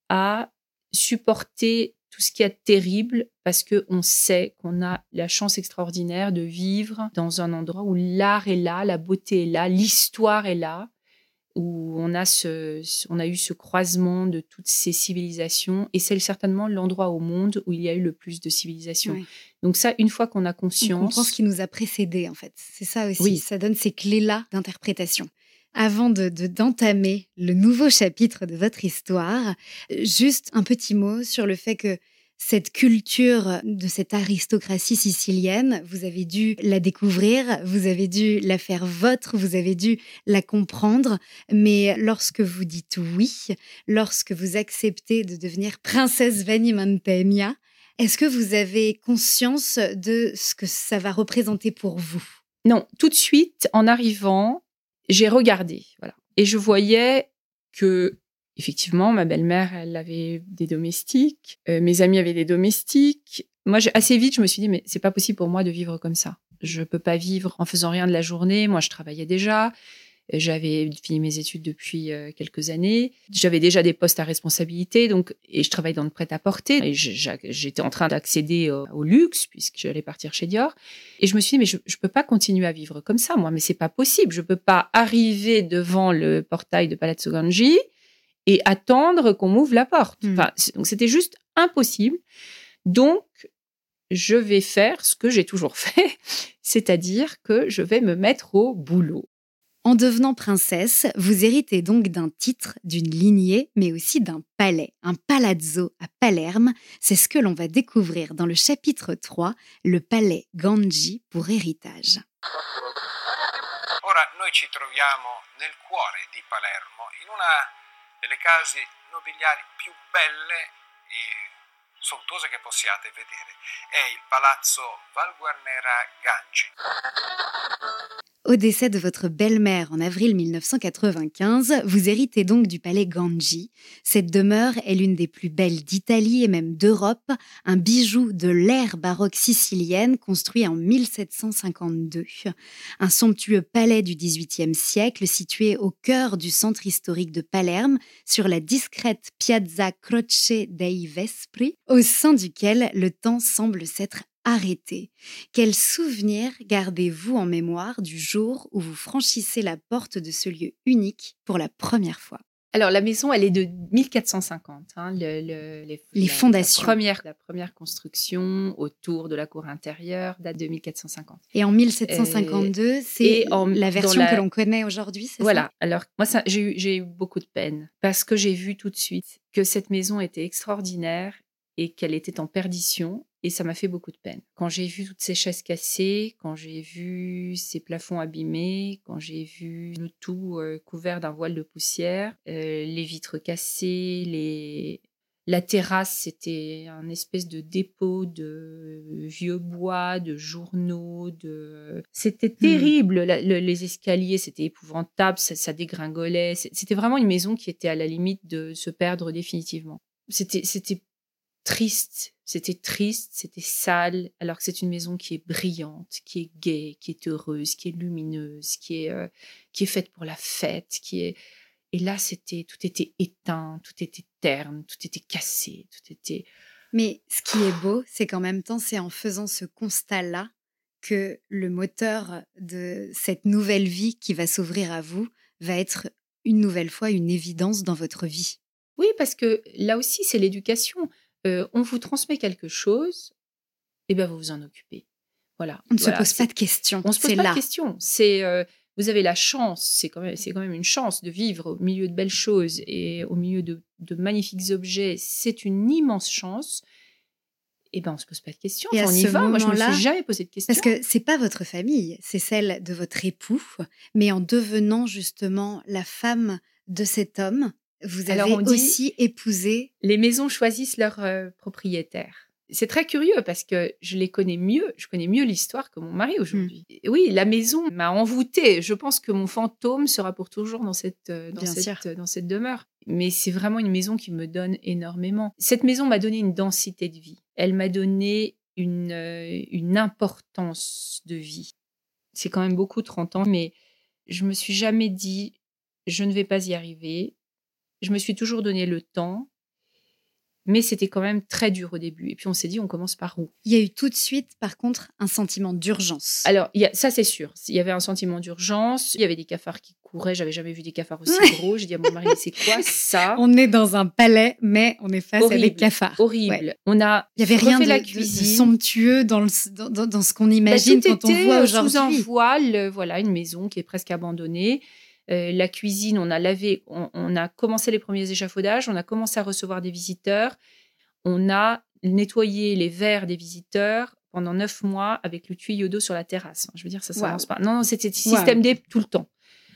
à supporter tout ce a de terrible parce que on sait qu'on a la chance extraordinaire de vivre dans un endroit où l'art est là, la beauté est là, l'histoire est là, où on a ce, on a eu ce croisement de toutes ces civilisations et c'est certainement l'endroit au monde où il y a eu le plus de civilisations. Ouais. Donc ça, une fois qu'on a On conscience, comprend ce qui nous a précédés, en fait. C'est ça aussi. Oui. Ça donne ces clés-là d'interprétation. Avant de de- d'entamer le nouveau chapitre de votre histoire, euh, juste un petit mot sur le fait que cette culture de cette aristocratie sicilienne, vous avez dû la découvrir, vous avez dû la faire vôtre, vous avez dû la comprendre, mais lorsque vous dites oui, lorsque vous acceptez de devenir princesse Vanni Mantegna, est-ce que vous avez conscience de ce que ça va représenter pour vous? Non, tout de suite, en arrivant, j'ai regardé, voilà. Et je voyais que, effectivement, ma belle-mère, elle avait des domestiques, euh, mes amis avaient des domestiques. Moi, assez vite, je me suis dit, mais c'est pas possible pour moi de vivre comme ça. Je peux pas vivre en faisant rien de la journée. Moi, je travaillais déjà. J'avais fini mes études depuis euh, quelques années. J'avais déjà des postes à responsabilité, donc et je travaille dans le prêt-à-porter. Et j'étais en train d'accéder au, luxe puisque j'allais partir chez Dior. Et je me suis dit, mais je, je peux pas continuer à vivre comme ça, moi. Mais c'est pas possible. Je peux pas arriver devant le portail de Palazzo Gangi et attendre qu'on m'ouvre la porte. Mm. Enfin, donc c'était juste impossible. Donc, je vais faire ce que j'ai toujours <laughs> fait, c'est-à-dire que je vais me mettre au boulot. En devenant princesse, vous héritez donc d'un titre, d'une lignée, mais aussi d'un palais, un palazzo à Palerme. C'est ce que l'on va découvrir dans le chapitre 3, le palais Ganji pour héritage. Ora noi ci troviamo nel cuore di Palermo, in una delle case nobiliari più belle e sontuose che possiate vedere. È il palazzo Valguarnera Gangi. Au décès de votre belle-mère en avril 1995, vous héritez donc du palais Ganji. Cette demeure est l'une des plus belles d'Italie et même d'Europe, un bijou de l'ère baroque sicilienne construit en 1752. Un somptueux palais du XVIIIe siècle situé au cœur du centre historique de Palerme, sur la discrète Piazza Croce dei Vespri, au sein duquel le temps semble s'être arrêté. Quel souvenir gardez-vous en mémoire du jour où vous franchissez la porte de ce lieu unique pour la première fois? Alors, la maison, elle est de 1450. hein, le- le- les, fondations. La première, la première construction autour de la cour intérieure date de 1450. Et en 1752, c'est et en- la version la- que l'on connaît aujourd'hui, c'est Voilà. Alors, moi, ça, j'ai eu beaucoup de peine parce que j'ai vu tout de suite que cette maison était extraordinaire et qu'elle était en perdition. Et ça m'a fait beaucoup de peine. Quand j'ai vu toutes ces chaises cassées, quand j'ai vu ces plafonds abîmés, quand j'ai vu le tout euh, couvert d'un voile de poussière, euh, les vitres cassées, les... la terrasse, c'était un espèce de dépôt de vieux bois, de journaux, de... C'était terrible. La- le- les escaliers, c'était épouvantable, ça, ça dégringolait. C'était vraiment une maison qui était à la limite de se perdre définitivement. C'était triste, c'était triste, c'était sale, alors que c'est une maison qui est brillante, qui est gaie, qui est heureuse, qui est lumineuse, qui est, euh, qui est faite pour la fête, qui est... Et là, c'était, tout était éteint, tout était terne, tout était cassé, tout était... Mais ce qui est beau, c'est qu'en même temps, c'est en faisant ce constat-là que le moteur de cette nouvelle vie qui va s'ouvrir à vous va être une nouvelle fois une évidence dans votre vie. Oui, parce que là aussi, c'est l'éducation. Euh, on vous transmet quelque chose, et ben vous vous en occupez. Voilà. On ne Voilà, se pose pas de questions. On se pose pas là. de questions. C'est euh, vous avez la chance, c'est quand même c'est quand même une chance de vivre au milieu de belles choses et au milieu de, de magnifiques objets. C'est une immense chance. Et ben on se pose pas de questions. Et à on y va. Moi je me suis jamais posé de questions. Parce que c'est pas votre famille, c'est celle de votre époux, mais en devenant justement la femme de cet homme, vous avez Alors, on dit- aussi épousé. les maisons choisissent leurs euh, propriétaires. C'est très curieux parce que je les connais mieux, je connais mieux l'histoire que mon mari aujourd'hui. Hmm. Oui, la maison m'a envoûtée. Je pense que mon fantôme sera pour toujours dans cette, euh, dans cette, dans cette demeure. Mais c'est vraiment une maison qui me donne énormément. Cette maison m'a donné une densité de vie. Elle m'a donné une, euh, une importance de vie. C'est quand même beaucoup 30 ans, mais je me suis jamais dit je ne vais pas y arriver. Je me suis toujours donné le temps. Mais c'était quand même très dur au début. Et puis on s'est dit, on commence par où? Il y a eu tout de suite, par contre, un sentiment d'urgence. Alors, il y a, ça c'est sûr. Il y avait un sentiment d'urgence. Il y avait des cafards qui couraient. J'avais jamais vu des cafards aussi gros. J'ai dit à mon mari, c'est quoi <laughs> ça? On est dans un palais, mais on est face à des Horrible. cafards. Horrible. Ouais. On a Il y avait rien de, la de cuisine. somptueux dans, le- dans, dans- dans ce qu'on Bah, imagine quand on voit euh, Sous un aujourd'hui. voile, euh, voilà, une maison qui est presque abandonnée. Euh, la cuisine, on a lavé, on, on a commencé les premiers échafaudages, on a commencé à recevoir des visiteurs, on a nettoyé les verres des visiteurs pendant neuf mois avec le tuyau d'eau sur la terrasse. Enfin, je veux dire, ça Waouh. s'avance pas. Non, non, c'était système D tout le temps.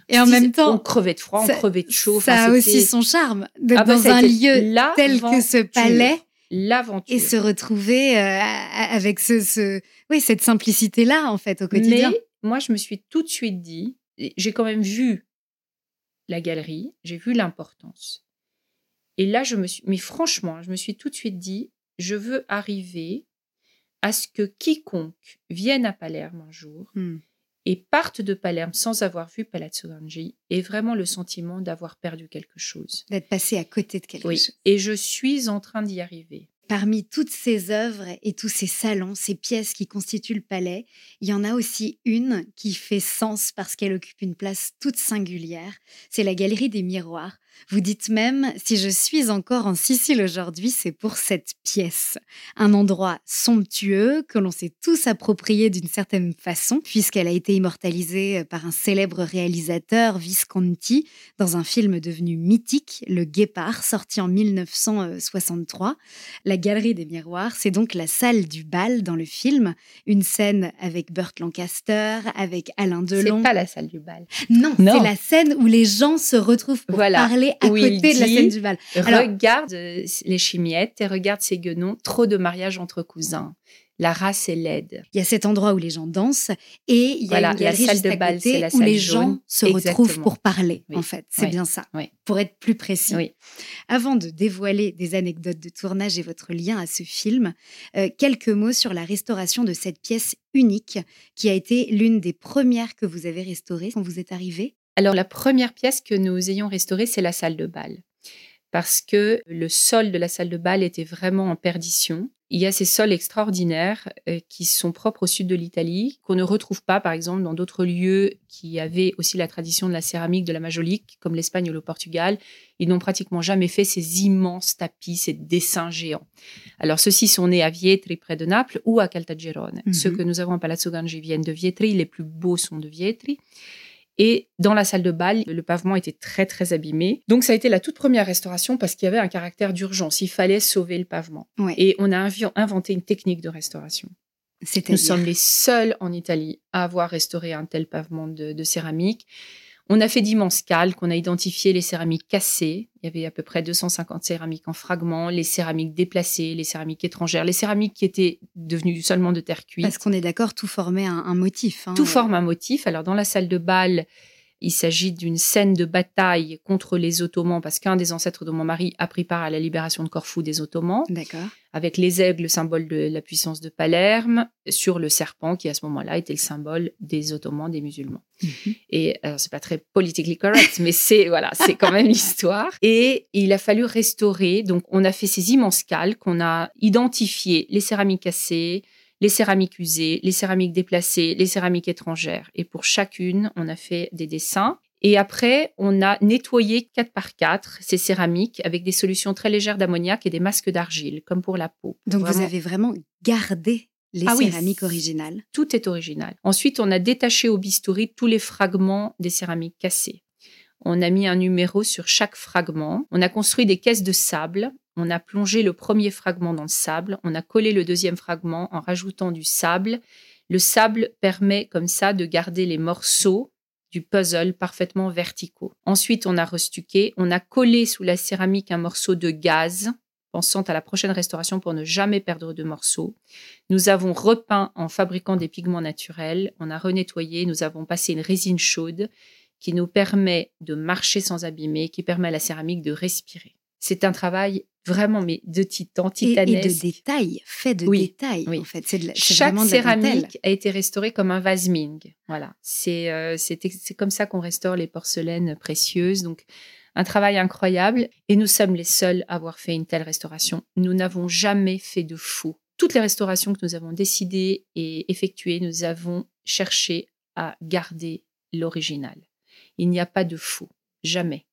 Et en même on temps, crevait de froid, on ça- crevait de chaud. ça a aussi son charme d'être Ah bah, dans un lieu tel que ce palais l'aventure. et se retrouver euh, avec ce, ce- oui, cette simplicité-là, en fait, au quotidien. Mais moi, je me suis tout de suite dit, j'ai quand même vu la galerie, j'ai vu l'importance. Et là, je me suis, mais franchement, je me suis tout de suite dit, je veux arriver à ce que quiconque vienne à Palerme un jour Hmm. et parte de Palerme sans avoir vu Palazzo Gangi ait vraiment le sentiment d'avoir perdu quelque chose. D'être passé à côté de quelque Oui, chose. et je suis en train d'y arriver. Parmi toutes ces œuvres et tous ces salons, ces pièces qui constituent le palais, il y en a aussi une qui fait sens parce qu'elle occupe une place toute singulière. C'est la galerie des miroirs. Vous dites même, si je suis encore en Sicile aujourd'hui, c'est pour cette pièce. Un endroit somptueux que l'on s'est tous approprié d'une certaine façon, puisqu'elle a été immortalisée par un célèbre réalisateur, Visconti, dans un film devenu mythique, Le Guépard, sorti en 1963. La galerie des miroirs, c'est donc la salle du bal dans le film, une scène avec Burt Lancaster, avec Alain C'est Delon. pas la salle du bal. Non, Non. c'est la scène où les gens se retrouvent pour Voilà, parler à côté de la dit- scène du bal. Alors- regarde les chimiettes et regarde ces guenons, trop de mariages entre cousins. La race est laide. Il y a cet endroit où les gens dansent et il y a Voilà, une la salle de bal, côté c'est la où les jaune. gens se retrouvent pour parler, Oui. en fait. C'est Oui. bien ça, Oui. pour être plus précis. Avant de dévoiler des anecdotes de tournage et votre lien à ce film, euh, quelques mots sur la restauration de cette pièce unique qui a été l'une des premières que vous avez restaurées quand vous êtes arrivé. Alors, la première pièce que nous ayons restaurée, c'est la salle de bal. Parce que le sol de la salle de bal était vraiment en perdition. Il y a ces sols extraordinaires euh, qui sont propres au sud de l'Italie, qu'on ne retrouve pas, par exemple, dans d'autres lieux qui avaient aussi la tradition de la céramique, de la majolique, comme l'Espagne ou le Portugal. Ils n'ont pratiquement jamais fait ces immenses tapis, ces dessins géants. Alors, ceux-ci sont nés à Vietri, près de Naples, ou à Caltagirone. Mhm. Ceux que nous avons à Palazzo Gangi viennent de Vietri. Les plus beaux sont de Vietri. Et dans la salle de bal, le pavement était très très abîmé. Donc ça a été la toute première restauration parce qu'il y avait un caractère d'urgence. Il fallait sauver le pavement. Ouais. Et on a inventé une technique de restauration. Nous sommes les seuls en Italie à avoir restauré un tel pavement de, de céramique. On a fait d'immenses calques, on a identifié les céramiques cassées. Il y avait à peu près 250 céramiques en fragments, les céramiques déplacées, les céramiques étrangères, les céramiques qui étaient devenues seulement de terre cuite. Parce qu'on est d'accord, tout formait un, un motif. hein. Tout forme un motif. Alors, dans la salle de bal, il s'agit d'une scène de bataille contre les Ottomans, parce qu'un des ancêtres de mon mari a pris part à la libération de Corfou des Ottomans, D'accord. avec les aigles, symbole de la puissance de Palerme, sur le serpent, qui à ce moment-là était le symbole des Ottomans, des musulmans. Mhm. Et alors, c'est pas très politically correct, mais c'est voilà, c'est quand même <laughs> l'histoire. Et il a fallu restaurer. Donc, on a fait ces immenses calques, on a identifié les céramiques cassées, les céramiques usées, les céramiques déplacées, les céramiques étrangères. Et pour chacune, on a fait des dessins. Et après, on a nettoyé 4 par 4 ces céramiques avec des solutions très légères d'ammoniac et des masques d'argile, comme pour la peau. Donc vous avez vraiment gardé les Ah oui. céramiques originales. tout est original. Ensuite, on a détaché au bistouri tous les fragments des céramiques cassées. On a mis un numéro sur chaque fragment. On a construit des caisses de sable. On a plongé le premier fragment dans le sable. On a collé le deuxième fragment en rajoutant du sable. Le sable permet comme ça de garder les morceaux du puzzle parfaitement verticaux. Ensuite, on a restuqué. On a collé sous la céramique un morceau de gaz, pensant à la prochaine restauration pour ne jamais perdre de morceaux. Nous avons repeint en fabriquant des pigments naturels. On a renettoyé. Nous avons passé une résine chaude qui nous permet de marcher sans abîmer, qui permet à la céramique de respirer. C'est un travail vraiment mais de titan, Et, et titanesque. de détails, fait de Oui, détails. oui. En fait, c'est Chaque de céramique a été restaurée comme un vase Ming. Voilà, c'est euh, c'est comme ça qu'on restaure les porcelaines précieuses. Donc un travail incroyable. Et nous sommes les seuls à avoir fait une telle restauration. Nous n'avons jamais fait de faux. Toutes les restaurations que nous avons décidées et effectuées, nous avons cherché à garder l'original. Il n'y a pas de faux, jamais.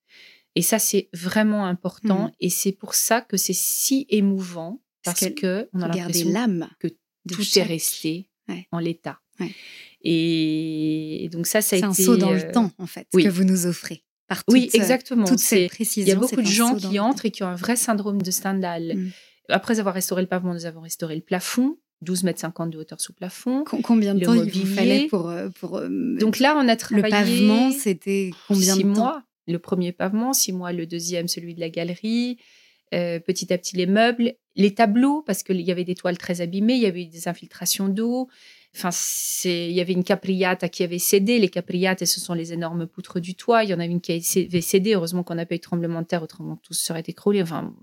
Et ça, c'est vraiment important. Mhm. Et c'est pour ça que c'est si émouvant Parce parce, que on a l'impression l'âme. que tout est resté Ouais. en l'état. Ouais. Et donc ça, ça a C'est été un saut dans euh, le temps, en fait, oui. que vous nous offrez. Par Oui, toute, euh, exactement. Toute C'est- cette précision. Il y a beaucoup de gens qui le entrent et qui ont un vrai syndrome de Stendhal. Mm. Après avoir restauré le pavement, nous avons restauré le plafond, 12 mètres 50 de hauteur sous plafond. Combien de le temps il vous fallait pour, euh, pour euh, Donc là, on a le travaillé pavement, c'était combien six de temps? mois. Le premier pavement, six mois. Le deuxième, celui de la galerie. Euh, petit à petit, les meubles, les tableaux, parce qu'il y avait des toiles très abîmées, il y avait eu des infiltrations d'eau. Enfin, il y avait une capriata qui avait cédé. Les capriates, ce sont les énormes poutres du toit. Il y en a une qui avait cédé. Heureusement qu'on n'a pas eu de tremblement de terre, autrement tout se serait écroulé. Enfin,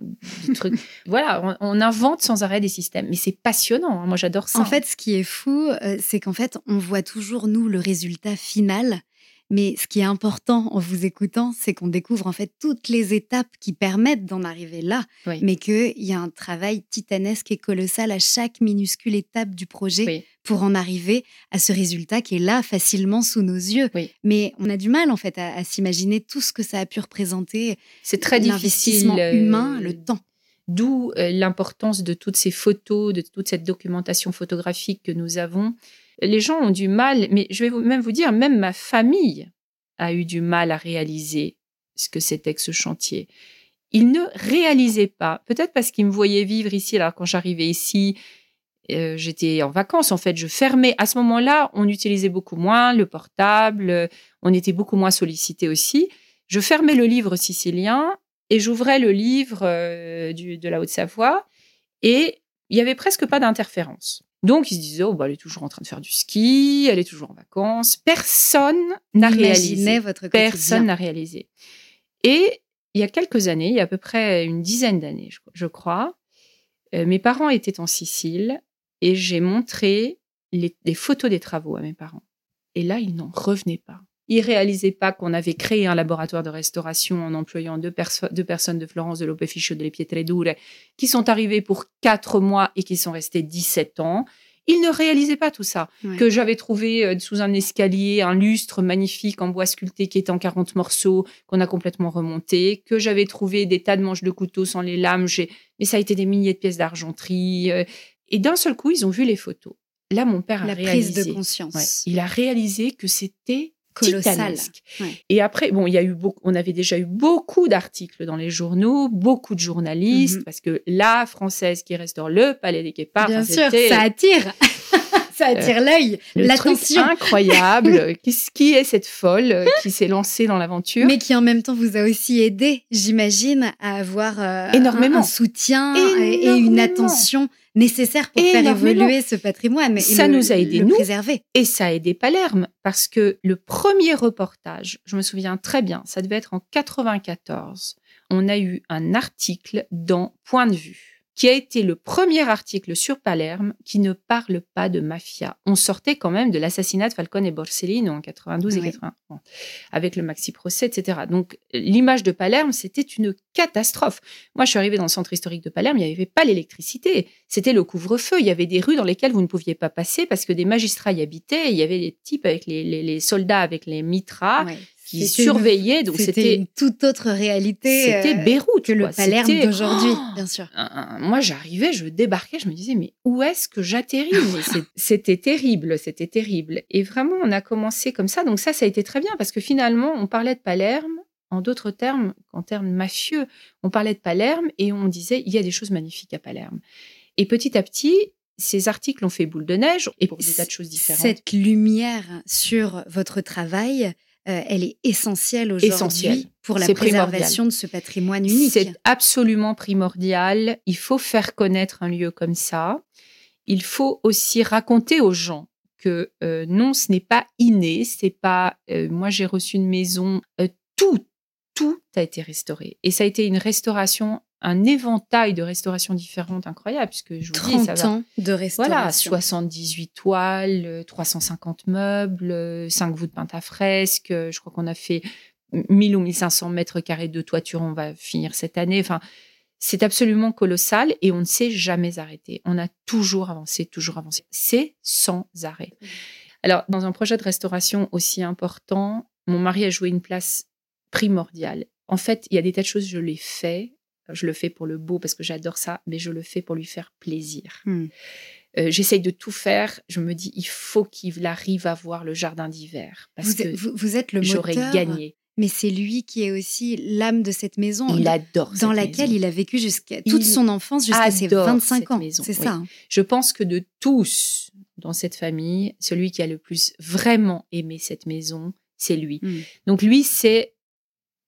des trucs. <laughs> voilà, on, on invente sans arrêt des systèmes. Mais c'est passionnant. hein. Moi, j'adore ça. En fait, ce qui est fou, euh, c'est qu'en fait, on voit toujours, nous, le résultat final. Mais ce qui est important en vous écoutant, c'est qu'on découvre en fait toutes les étapes qui permettent d'en arriver là, Oui. mais qu'il y a un travail titanesque et colossal à chaque minuscule étape du projet Oui. pour en arriver à ce résultat qui est là facilement sous nos yeux. Oui. Mais on a du mal en fait à, à s'imaginer tout ce que ça a pu représenter, c'est très difficile. l'investissement euh, humain, le temps. D'où euh, l'importance de toutes ces photos, de toute cette documentation photographique que nous avons. Les gens ont du mal, mais je vais même vous dire, même ma famille a eu du mal à réaliser ce que c'était que ce chantier. Ils ne réalisaient pas, peut-être parce qu'ils me voyaient vivre ici, alors quand j'arrivais ici, euh, j'étais en vacances en fait, je fermais. À ce moment-là, on utilisait beaucoup moins le portable, euh, on était beaucoup moins sollicité aussi. Je fermais le livre sicilien et j'ouvrais le livre euh, de la Haute-Savoie et il y avait presque pas d'interférence. Donc, ils se disaient, oh, bah, elle est toujours en train de faire du ski, elle est toujours en vacances. Personne n'a réalisé. Votre quotidien. Personne n'a réalisé. Et il y a quelques années, il y a à peu près une dizaine d'années, je, je crois, euh, mes parents étaient en Sicile et j'ai montré les, les photos des travaux à mes parents. Et là, ils n'en revenaient pas. Ils réalisaient pas qu'on avait créé un laboratoire de restauration en employant deux, perso- deux personnes de Florence de l'Opeficio delle Pietre Dure qui sont arrivées pour quatre mois et qui sont restées 17 ans. Ils ne réalisaient pas tout ça. Ouais. Que j'avais trouvé euh, sous un escalier un lustre magnifique en bois sculpté qui est en 40 morceaux qu'on a complètement remonté. Que j'avais trouvé des tas de manches de couteau sans les lames. Mais ça a été des milliers de pièces d'argenterie. euh, Et d'un seul coup, ils ont vu les photos. Là, mon père a La réalisé. prise de conscience. Ouais, il a réalisé que c'était. Titanesque. Ouais. Et après, bon, il y a eu beaucoup, on avait déjà eu beaucoup d'articles dans les journaux, beaucoup de journalistes, Mhm. parce que la française qui restaure le palais des Guépards, Bien sûr, ça attire. Ça attire l'œil, le l'attention. incroyable. <laughs> Qu'est-ce qui est cette folle euh, qui s'est lancée dans l'aventure Mais qui en même temps vous a aussi aidé, j'imagine, à avoir euh, Énormément. un, un soutien et, et une attention nécessaire pour faire évoluer ce patrimoine et Ça le- nous a aidés, le nous. préserver. Et ça a aidé Palerme parce que le premier reportage, je me souviens très bien, ça devait être en 94. On a eu un article dans Point de vue qui a été le premier article sur Palerme qui ne parle pas de mafia. On sortait quand même de l'assassinat de Falcone et Borsellino en 92 et Oui. 81, bon, avec le maxi procès, etc. Donc l'image de Palerme, c'était une catastrophe. Moi, je suis arrivée dans le centre historique de Palerme, il n'y avait pas l'électricité. C'était le couvre-feu. Il y avait des rues dans lesquelles vous ne pouviez pas passer parce que des magistrats y habitaient. Il y avait des types avec les, les- les soldats avec les mitras. Qui une- Donc C'était une toute autre réalité c'était euh, Beyrouth. que le. Palerme d'aujourd'hui, Oh bien sûr. moi, j'arrivais, je débarquais, je me disais, mais où est-ce que j'atterris? C'était terrible, c'était terrible. Et vraiment, on a commencé comme ça. Donc ça, ça a été très bien parce que finalement, on parlait de Palerme, en d'autres termes, en termes mafieux, on parlait de Palerme et on disait, il y a des choses magnifiques à Palerme. Et petit à petit, ces articles ont fait boule de neige et pour des tas de choses différentes. Cette lumière sur votre travail, euh, elle est essentielle aujourd'hui pour la primordial. préservation de ce patrimoine unique. C'est absolument primordial. Il faut faire connaître un lieu comme ça. Il faut aussi raconter aux gens que euh, non, ce n'est pas inné. C'est pas. euh, moi, j'ai reçu une maison. tout, tout a été restauré. Et ça a été une restauration, un éventail de restaurations différentes incroyables, puisque je vous dis, ça 30 va. ans de Voilà, restauration. 78 toiles, euh, 350 meubles, 5 voûtes peintes à fresque. euh, Je crois qu'on a fait 1000 ou 1500 mètres carrés de toiture. On va finir cette année. Enfin, c'est absolument colossal et on ne s'est jamais arrêté. On a toujours avancé, toujours avancé. C'est sans arrêt. Alors, dans un projet de restauration aussi important, mon mari a joué une place primordiale. En fait, il y a des tas de choses, je l'ai fait. Je le fais pour le beau parce que j'adore ça, mais je le fais pour lui faire plaisir. Hmm. Euh, J'essaye de tout faire. Je me dis, il faut qu'il arrive à voir le jardin d'hiver. Parce Vous, que êtes- vous- vous êtes le j'aurais gagné. mais c'est lui qui est aussi l'âme de cette maison. Il dans- adore dans cette laquelle maison. il a vécu jusqu'à toute Il son enfance, jusqu'à ses adore 25 cette ans. C'est oui. ça. hein. Je pense que de tous dans cette famille, celui qui a le plus vraiment aimé cette maison, c'est lui. Mm. Donc lui, c'est,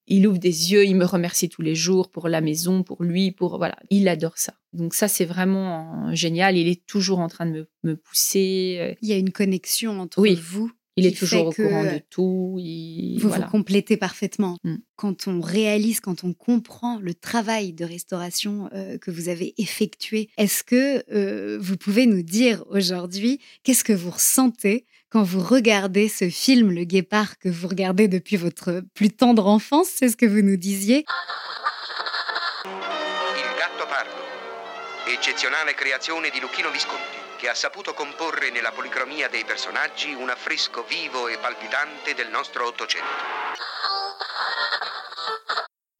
il ouvre des yeux, il me remercie tous les jours pour la maison, pour lui, pour voilà, il adore ça. Donc ça, c'est vraiment génial. Il est toujours en train de me, me pousser. euh, Il y a une connexion entre Oui. vous. Il est toujours au courant de tout. Il, Vous voilà. vous complétez parfaitement. Mm. Quand on réalise, quand on comprend le travail de restauration euh, que vous avez effectué, est-ce que euh, vous pouvez nous dire aujourd'hui qu'est-ce que vous ressentez quand vous regardez ce film Le Guépard que vous regardez depuis votre plus tendre enfance C'est ce que vous nous disiez? Il gatto pardo, eccezionale creazione di Luchino Visconti, che ha saputo comporre nella policromia dei personaggi un affresco vivo e palpitante del nostro Ottocento.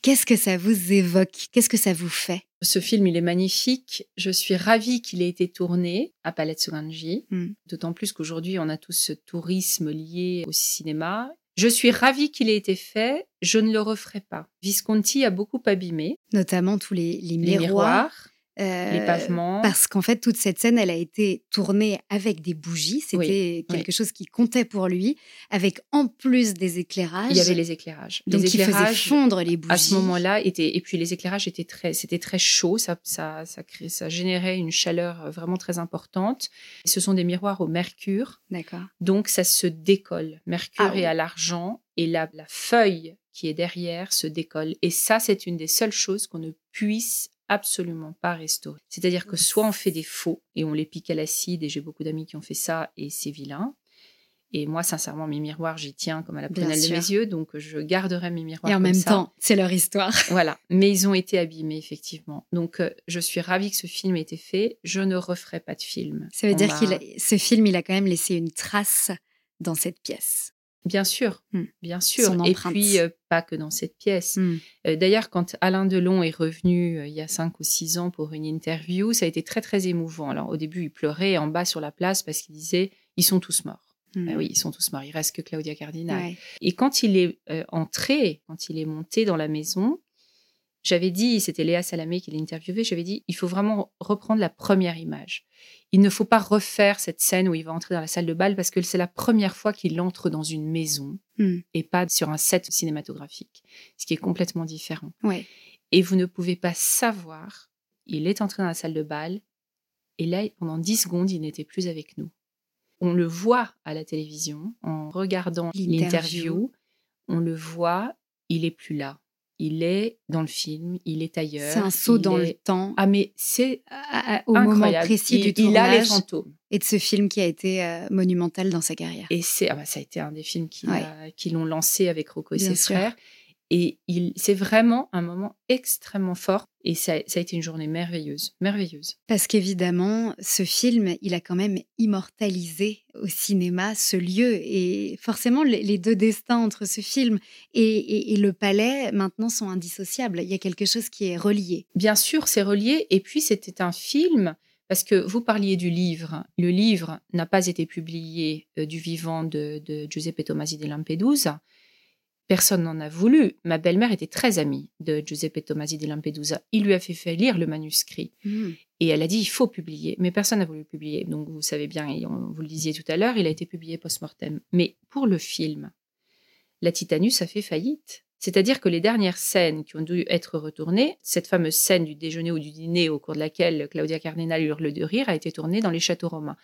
Qu'est-ce que ça vous évoque? Qu'est-ce que ça vous fait? Ce film, il est magnifique. Je suis ravie qu'il ait été tourné à Palazzo Gangi. Mm. D'autant plus qu'aujourd'hui, on a tous ce tourisme lié au cinéma. Je suis ravie qu'il ait été fait. Je ne le referai pas. Visconti a beaucoup abîmé Notamment tous les, les les miroirs. Miroirs. euh, Les pavements. Parce qu'en fait, toute cette scène, elle a été tournée avec des bougies. C'était Oui, quelque chose qui comptait pour lui, avec en plus des éclairages. Il y avait les éclairages. Donc, les il faisait éclairages fondre les bougies. à ce moment-là et puis les éclairages étaient très c'était très chaud, ça ça ça, crée- ça générait une chaleur euh, vraiment très importante. Ce sont des miroirs au mercure, D'accord. donc ça se décolle. Mercure Ah oui. est à l'argent et la, la feuille qui est derrière se décolle. Et ça, c'est une des seules choses qu'on ne puisse absolument pas restaurer. C'est-à-dire que soit on fait des faux et on les pique à l'acide, et j'ai beaucoup d'amis qui ont fait ça, et c'est vilain. Et moi, sincèrement, mes miroirs, j'y tiens comme à la prunelle de mes yeux, donc je garderai mes miroirs Et en comme même ça. temps, c'est leur histoire. <laughs> Voilà, mais ils ont été abîmés, effectivement. Donc, euh, je suis ravie que ce film ait été fait. Je ne referai pas de film. Ça veut On dire a- ce film, il a quand même laissé une trace dans cette pièce. Bien sûr, Hmm. bien sûr. Son Et empreinte. puis, euh, pas que dans cette pièce. Hmm. Euh, D'ailleurs, quand Alain Delon est revenu euh, il y a cinq ou six ans pour une interview, ça a été très, très émouvant. Alors, au début, il pleurait en bas sur la place parce qu'il disait Ils sont tous morts. Hmm. Ben oui, ils sont tous morts. Il reste que Claudia Cardinal. Ouais. Et quand il est entré, quand il est monté dans la maison, j'avais dit, c'était Léa Salamé qui l'a interviewé, j'avais dit, il faut vraiment reprendre la première image. Il ne faut pas refaire cette scène où il va entrer dans la salle de bal parce que c'est la première fois qu'il entre dans une maison Hmm. et pas sur un set cinématographique, ce qui est complètement différent. Ouais. Et vous ne pouvez pas savoir, il est entré dans la salle de bal et là, pendant 10 secondes, il n'était plus avec nous. On le voit à la télévision en regardant l'interview. On le voit, il est plus là. Il est dans le film, il est ailleurs. C'est un saut dans le temps Ah mais c'est à- à- au moment précis il, du il a les tournage fantômes. et de ce film qui a été euh, monumental dans sa carrière. Et c'est, ah bah, ça a été un des films qui, Ouais. l'a- qui l'ont lancé avec Rocco et Bien ses sûr. frères. Et il, c'est vraiment un moment extrêmement fort. Et ça, ça a été une journée merveilleuse, merveilleuse. Parce qu'évidemment, ce film, il a quand même immortalisé au cinéma ce lieu. Et forcément, les deux destins entre ce film et, et- et le palais, maintenant, sont indissociables. Il y a quelque chose qui est relié. Bien sûr, c'est relié. Et puis, c'était un film, parce que vous parliez du livre. Le livre n'a pas été publié euh, du vivant de, de Giuseppe Tomasi de Lampedusa. Personne n'en a voulu. Ma belle-mère était très amie de Giuseppe Tomasi de Lampedusa. Il lui a fait faire lire le manuscrit. Hmm. Et elle a dit, il faut publier. Mais personne n'a voulu le publier. Donc, vous savez bien, et on- vous le disiez tout à l'heure, il a été publié post-mortem. Mais pour le film, la Titanus a fait faillite. C'est-à-dire que les dernières scènes qui ont dû être retournées, cette fameuse scène du déjeuner ou du dîner au cours de laquelle Claudia Cardinal hurle de rire, a été tournée dans les châteaux romains.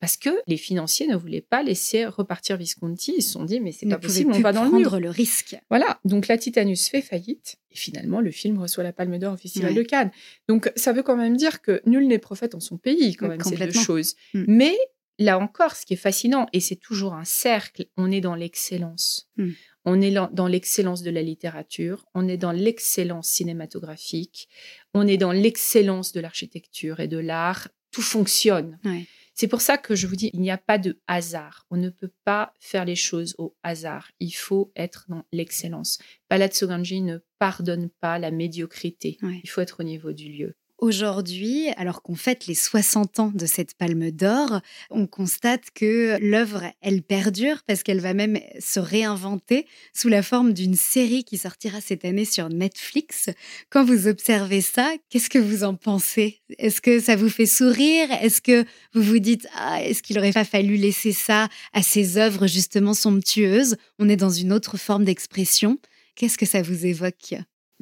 Parce que les financiers ne voulaient pas laisser repartir Visconti. Ils se sont dit, mais c'est pas possible, on va dans le prendre mur. le risque. Voilà, donc la Titanus fait faillite et finalement le film reçoit la Palme d'Or au Festival Ouais. de Cannes. Donc ça veut quand même dire que nul n'est prophète en son pays, quand Oui, même, ces deux choses. Mm. Mais là encore, ce qui est fascinant, et c'est toujours un cercle, on est dans l'excellence. Mm. On est dans- dans l'excellence de la littérature, on est dans l'excellence cinématographique, on est dans l'excellence de l'architecture et de l'art. Tout fonctionne. Ouais. C'est pour ça que je vous dis, il n'y a pas de hasard. On ne peut pas faire les choses au hasard. Il faut être dans l'excellence. Palazzo Ganji ne pardonne pas la médiocrité. Ouais. Il faut être au niveau du lieu. Aujourd'hui, alors qu'on fête les 60 ans de cette palme d'or, on constate que l'œuvre, elle perdure parce qu'elle va même se réinventer sous la forme d'une série qui sortira cette année sur Netflix. Quand vous observez ça, qu'est-ce que vous en pensez? Est-ce que ça vous fait sourire? Est-ce que vous vous dites, ah, est-ce qu'il aurait pas fallu laisser ça à ces œuvres justement somptueuses? On est dans une autre forme d'expression. Qu'est-ce que ça vous évoque?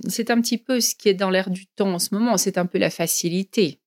C'est un petit peu ce qui est dans l'air du temps en ce moment. C'est un peu la facilité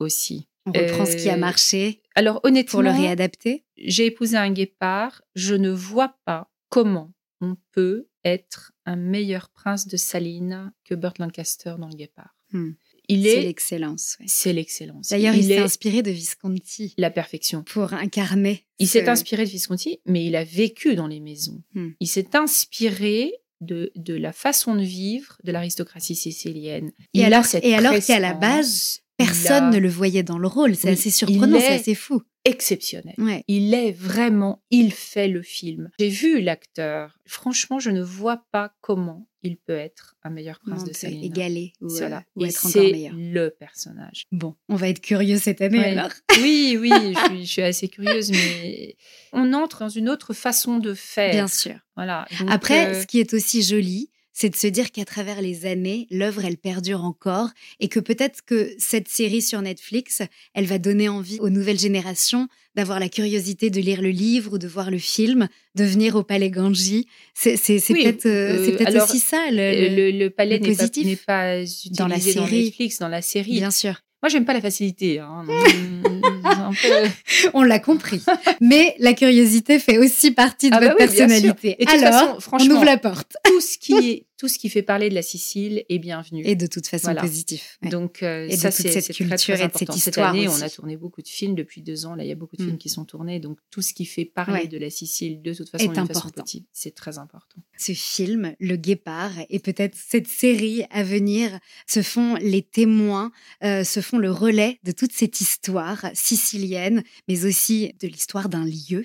aussi. On reprend ce qui a Euh, marché Alors honnêtement, pour le réadapter j'ai épousé un guépard. Je ne vois pas comment on peut être un meilleur prince de Saline que Burt Lancaster dans le guépard. Hmm. Il C'est est, l'excellence. ouais. c'est l'excellence. D'ailleurs, il, il s'est est inspiré de Visconti la perfection. pour incarner. Il ce- s'est inspiré de Visconti, mais il a vécu dans les maisons. Hmm. Il s'est inspiré de, de la façon de vivre de l'aristocratie sicilienne. Et Il a alors, cette et alors qu'à la base, personne a- ne le voyait dans le rôle. C'est Oui, assez surprenant, c'est est- assez fou. exceptionnel. Ouais. Il est vraiment, il fait le film. J'ai vu l'acteur. Franchement, je ne vois pas comment il peut être un meilleur prince Non, de Salina. égaler ou, euh, Voilà. ou être encore c'est meilleur. le personnage. Bon, on va être curieux cette année Ouais. alors. <laughs> Oui, <laughs> oui, je suis, je suis assez curieuse, mais on entre dans une autre façon de faire. Bien sûr. Voilà. Donc, Après, euh, ce qui est aussi joli, c'est de se dire qu'à travers les années, l'œuvre, elle perdure encore et que peut-être que cette série sur Netflix, elle va donner envie aux nouvelles générations d'avoir la curiosité de lire le livre ou de voir le film, de venir au Palais Ganji. C'est peut-être euh, peut aussi ça. Le, le, palais n'est pas, pas dans la série. Dans Netflix, dans la série. Bien sûr. Moi, j'aime pas la facilité. Hein. <laughs> <laughs> on l'a compris. Mais la curiosité fait aussi partie de ah bah votre personnalité. Alors, façon, on ouvre la porte. tout ce qui <laughs> est tout ce qui fait parler de la Sicile est bienvenu. Et de toute façon positif. Donc euh, ça, c'est cette culture et de cette histoire. Cette année, on a tourné beaucoup de films depuis deux ans. Là, il y a beaucoup de films mm. qui sont tournés. Donc tout ce qui fait parler de la Sicile, de toute façon, est c'est très important. Ce film, Le Guépard, et peut-être cette série à venir, se font les témoins, euh, se font le relais de toute cette histoire sicilienne, mais aussi de l'histoire d'un lieu.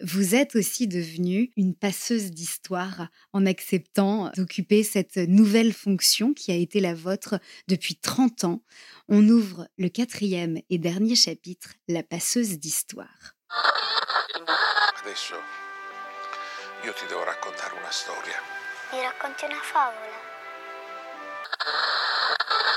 Vous êtes aussi devenue une passeuse d'histoire en acceptant d'occuper cette nouvelle fonction qui a été la vôtre depuis 30 ans. On ouvre le quatrième et dernier chapitre, La passeuse d'histoire. Adesso io ti devo raccontare una storia. Mi racconti una favola?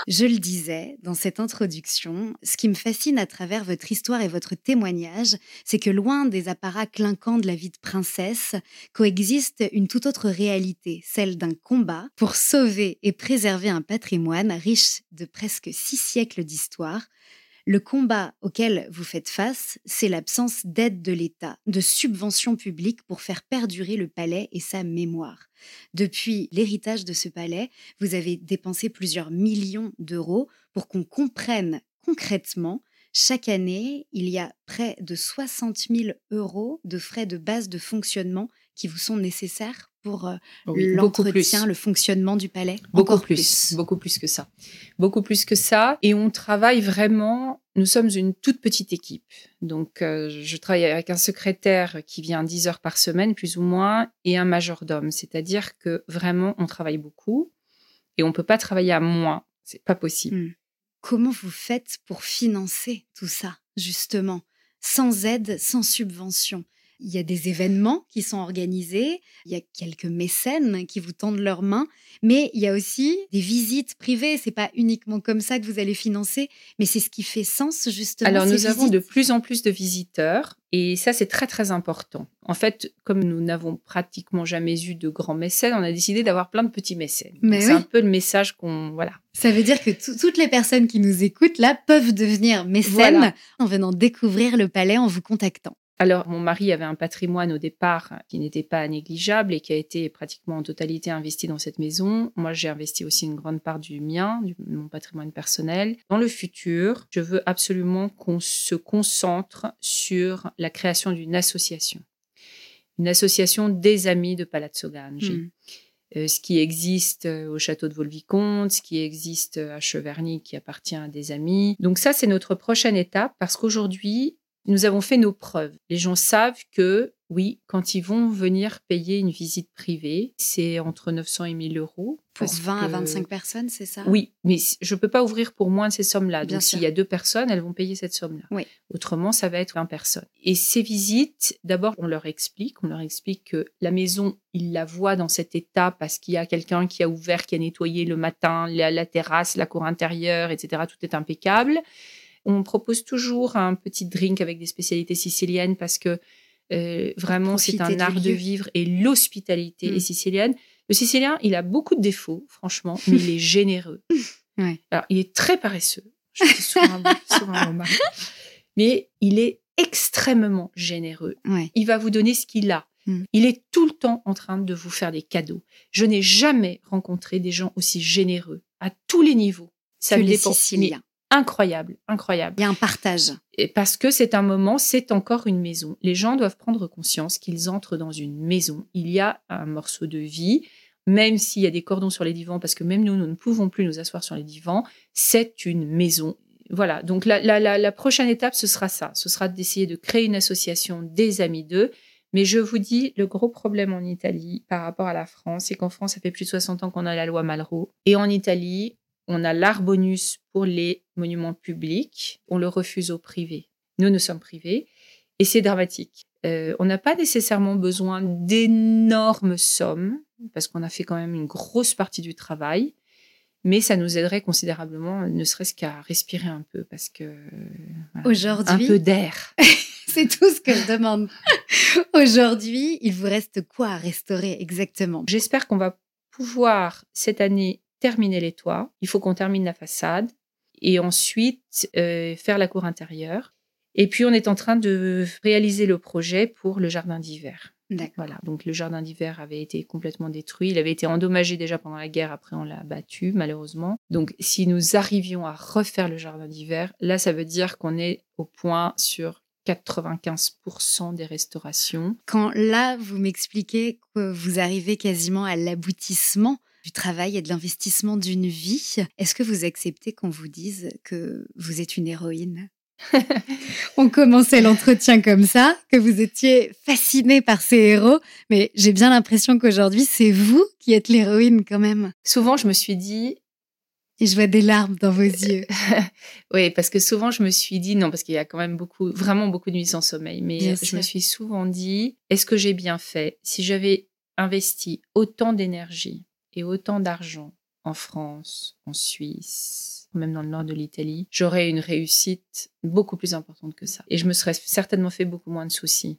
Je le disais dans cette introduction, ce qui me fascine à travers votre histoire et votre témoignage, c'est que loin des apparats clinquants de la vie de princesse, coexiste une toute autre réalité, celle d'un combat pour sauver et préserver un patrimoine riche de presque six siècles d'histoire, le combat auquel vous faites face, c'est l'absence d'aide de l'État, de subventions publiques pour faire perdurer le palais et sa mémoire. Depuis l'héritage de ce palais, vous avez dépensé plusieurs millions d'euros pour qu'on comprenne concrètement chaque année, il y a près de 60 000 euros de frais de base de fonctionnement qui vous sont nécessaires pour euh, l'entretien, le fonctionnement du palais? Beaucoup plus, beaucoup plus que ça. Beaucoup plus que ça. Et on travaille vraiment, nous sommes une toute petite équipe. Donc, euh, je travaille avec un secrétaire qui vient 10 heures par semaine, plus ou moins, et un majordome. C'est-à-dire que vraiment, on travaille beaucoup et on ne peut pas travailler à moins. C'est pas possible. Hmm. Comment vous faites pour financer tout ça, justement, sans aide, sans subvention? Il y a des événements qui sont organisés, il y a quelques mécènes qui vous tendent leurs mains, mais il y a aussi des visites privées. C'est pas uniquement comme ça que vous allez financer, mais c'est ce qui fait sens justement. Alors nous avons de plus en plus de visiteurs et ça c'est très très important. En fait, comme nous n'avons pratiquement jamais eu de grands mécènes, on a décidé d'avoir plein de petits mécènes. C'est un peu le message qu'on voilà. Ça veut dire que toutes les personnes qui nous écoutent là peuvent devenir mécènes en venant découvrir le palais en vous contactant. Alors, mon mari avait un patrimoine au départ qui n'était pas négligeable et qui a été pratiquement en totalité investi dans cette maison. Moi, j'ai investi aussi une grande part du mien, de mon patrimoine personnel. Dans le futur, je veux absolument qu'on se concentre sur la création d'une association. Une association des amis de Palazzo Gangi. Hmm. Euh, ce qui existe euh, au château de Volvicomte, ce qui existe à Cheverny qui appartient à des amis. Donc ça, c'est notre prochaine étape parce qu'aujourd'hui, nous avons fait nos preuves. Les gens savent que, oui, quand ils vont venir payer une visite privée, c'est entre 900 et 1000 euros. Pour 20 à 25 personnes, c'est ça? Oui, mais je ne peux pas ouvrir pour moins de ces sommes-là. Donc, s'il y a deux personnes, elles vont payer cette somme-là. Oui. Autrement, ça va être 20 personnes. Et ces visites, d'abord, on leur explique, on leur explique que la maison, ils la voient dans cet état parce qu'il y a quelqu'un qui a ouvert, qui a nettoyé le matin, la, la terrasse, la cour intérieure, etc. Tout est impeccable. On propose toujours un petit drink avec des spécialités siciliennes parce que euh, vraiment, c'est un art de vivre et l'hospitalité est mm. sicilienne. Le sicilien, il a beaucoup de défauts, franchement, mais il est <laughs> généreux. Alors, il est très paresseux. Je dis souvent, souvent Mais il est extrêmement généreux. Il va vous donner ce qu'il a. Mm. Il est tout le temps en train de vous faire des cadeaux. Je n'ai jamais rencontré des gens aussi généreux à tous les niveaux. Ça que les Siciliens incroyable, incroyable. Il y a un partage. Et parce que c'est un moment, c'est encore une maison. Les gens doivent prendre conscience qu'ils entrent dans une maison. Il y a un morceau de vie, même s'il y a des cordons sur les divans, parce que même nous, nous ne pouvons plus nous asseoir sur les divans. C'est une maison. Voilà. Donc la, la prochaine étape, ce sera ça. Ce sera d'essayer de créer une association des amis d'eux. Mais je vous dis, le gros problème en Italie par rapport à la France, c'est qu'en France, ça fait plus de 60 ans qu'on a la loi Malraux. Et en Italie, on a l'art bonus pour les monuments publics, on le refuse aux privés. Nous, nous sommes privés et c'est dramatique. Euh, on n'a pas nécessairement besoin d'énormes sommes, parce qu'on a fait quand même une grosse partie du travail. Mais ça nous aiderait considérablement, ne serait-ce qu'à respirer un peu, parce que voilà, Aujourd'hui, un peu d'air. <laughs> <laughs> c'est tout ce que je demande. Aujourd'hui, il vous reste quoi à restaurer exactement? J'espère qu'on va pouvoir cette année terminer les toits. Il faut qu'on termine la façade et ensuite euh, faire la cour intérieure. Et puis on est en train de réaliser le projet pour le jardin d'hiver. D'accord. Voilà, donc le jardin d'hiver avait été complètement détruit. Il avait été endommagé déjà pendant la guerre, après on l'a battu malheureusement. Donc si nous arrivions à refaire le jardin d'hiver, là ça veut dire qu'on est au point sur 95% des restaurations. Quand là, vous m'expliquez que vous arrivez quasiment à l'aboutissement du travail et de l'investissement d'une vie, est-ce que vous acceptez qu'on vous dise que vous êtes une héroïne? <laughs> On commençait l'entretien comme ça, que vous étiez fasciné par ces héros, mais j'ai bien l'impression qu'aujourd'hui, c'est vous qui êtes l'héroïne quand même. Souvent, je me suis dit, Et je vois des larmes dans vos yeux. <laughs> oui, parce que souvent je me suis dit, non, parce qu'il y a quand même beaucoup, vraiment beaucoup de nuits sans sommeil, mais Bien je sûr. me suis souvent dit, est-ce que j'ai bien fait si j'avais investi autant d'énergie et autant d'argent en France, en Suisse, même dans le nord de l'Italie, j'aurais une réussite beaucoup plus importante que ça. Et je me serais certainement fait beaucoup moins de soucis.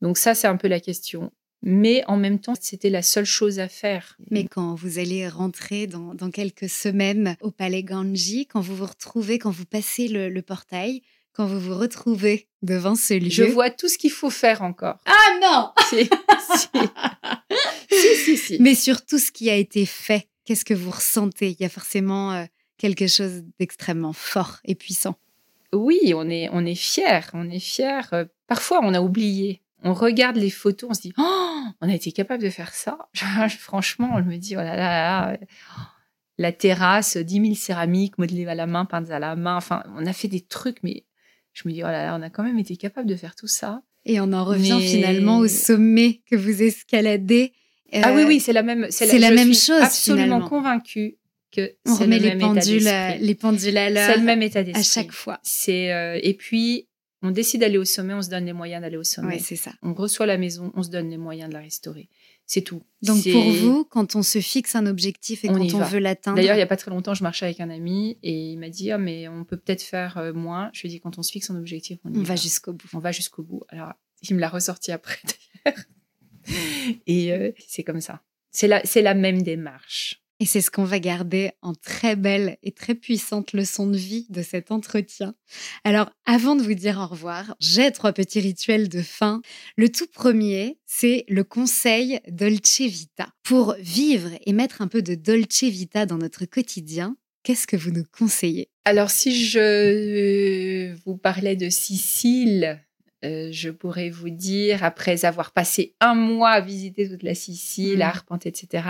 Donc ça, c'est un peu la question. Mais en même temps, c'était la seule chose à faire. Mais quand vous allez rentrer dans, dans quelques semaines au palais Ganji, quand vous vous retrouvez, quand vous passez le, le portail, quand vous vous retrouvez devant ce lieu. Je vois tout ce qu'il faut faire encore. Ah non <laughs> Si, si. <laughs> si, si, si. Mais sur tout ce qui a été fait, qu'est-ce que vous ressentez? Il y a forcément euh, quelque chose d'extrêmement fort et puissant. Oui, on est, on est fiers, on est fiers. Euh, Parfois, on a oublié. On regarde les photos, on se dit, oh, on a été capable de faire ça? <laughs> Franchement, on me dit, oh là là, là, là. la terrasse, 10 000 céramiques modelées à la main, peintes à la main. Enfin, on a fait des trucs, mais je me dis, oh là là, on a quand même été capable de faire tout ça. Et on en revient Mais- finalement au sommet que vous escaladez. Ah Euh, oui, oui, c'est la même. c'est je la même suis chose, Absolument finalement. convaincue que On remet le les même état pendules, à, les pendules à l'heure C'est le même état d'esprit. à chaque fois. C'est euh, et puis on décide d'aller au sommet, on se donne les moyens d'aller au sommet. Ouais, c'est ça. on reçoit la maison, on se donne les moyens de la restaurer. C'est tout. Donc pour vous, quand on se fixe un objectif et On quand on va. veut l'atteindre, D'ailleurs, il y a pas très longtemps, je marchais avec un ami et il m'a dit ah mais on peut peut-être faire euh, moins. Je lui ai dit quand on se fixe un objectif, on, y on va jusqu'au bout. on va jusqu'au bout. Alors il me l'a ressorti après <laughs> d'ailleurs. <laughs> et euh, c'est comme ça. C'est la c'est la même démarche. Et c'est ce qu'on va garder en très belle et très puissante leçon de vie de cet entretien. Alors, avant de vous dire au revoir, j'ai trois petits rituels de fin. Le tout premier, c'est le conseil Dolce Vita. Pour vivre et mettre un peu de Dolce Vita dans notre quotidien, qu'est-ce que vous nous conseillez? Alors, si je vous parlais de Sicile, euh, je pourrais vous dire, après avoir passé un mois à visiter toute la Sicile, Mhm. à arpenter, etc.,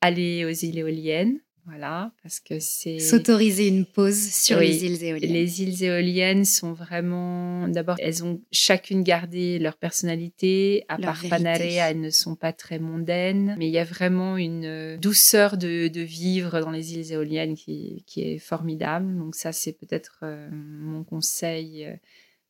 aller aux îles éoliennes. Voilà, parce que c'est. S'autoriser une pause sur Oui, les îles éoliennes. Les îles éoliennes sont vraiment. D'abord, elles ont chacune gardé leur personnalité. À Leur part vérité. Panarea, elles ne sont pas très mondaines. Mais il y a vraiment une euh, douceur de, de vivre dans les îles éoliennes qui, qui est formidable. Donc, ça, c'est peut-être euh, mon conseil. euh,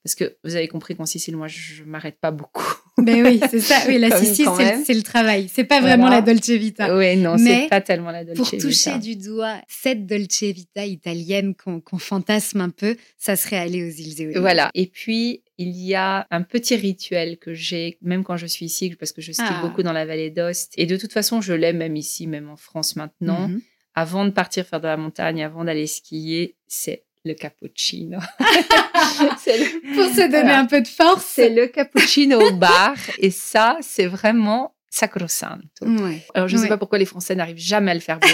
Parce que vous avez compris qu'en Sicile, moi, je ne m'arrête pas beaucoup. <laughs> Ben oui, c'est ça. Oui, la Sicile, c'est le- même. c'est le travail. C'est pas vraiment Voilà. la Dolce Vita. Oui, non, Mais c'est pas tellement la Dolce Pour Vita. toucher du doigt cette Dolce Vita italienne qu'on fantasme un peu, ça serait aller aux îles éoliennes. Voilà. Et puis, il y a un petit rituel que j'ai, même quand je suis ici, parce que je skie Ah. beaucoup dans la vallée d'Ost. Et de toute façon, je l'ai même ici, même en France maintenant. Mhm. Avant de partir faire de la montagne, avant d'aller skier, c'est le cappuccino. <laughs> le, <laughs> Pour se donner Voilà. un peu de force. c'est le cappuccino au bar. <laughs> Et ça, c'est vraiment sacro-santo. Ouais. Alors, je ne sais pas pourquoi les Français n'arrivent jamais à le faire beau.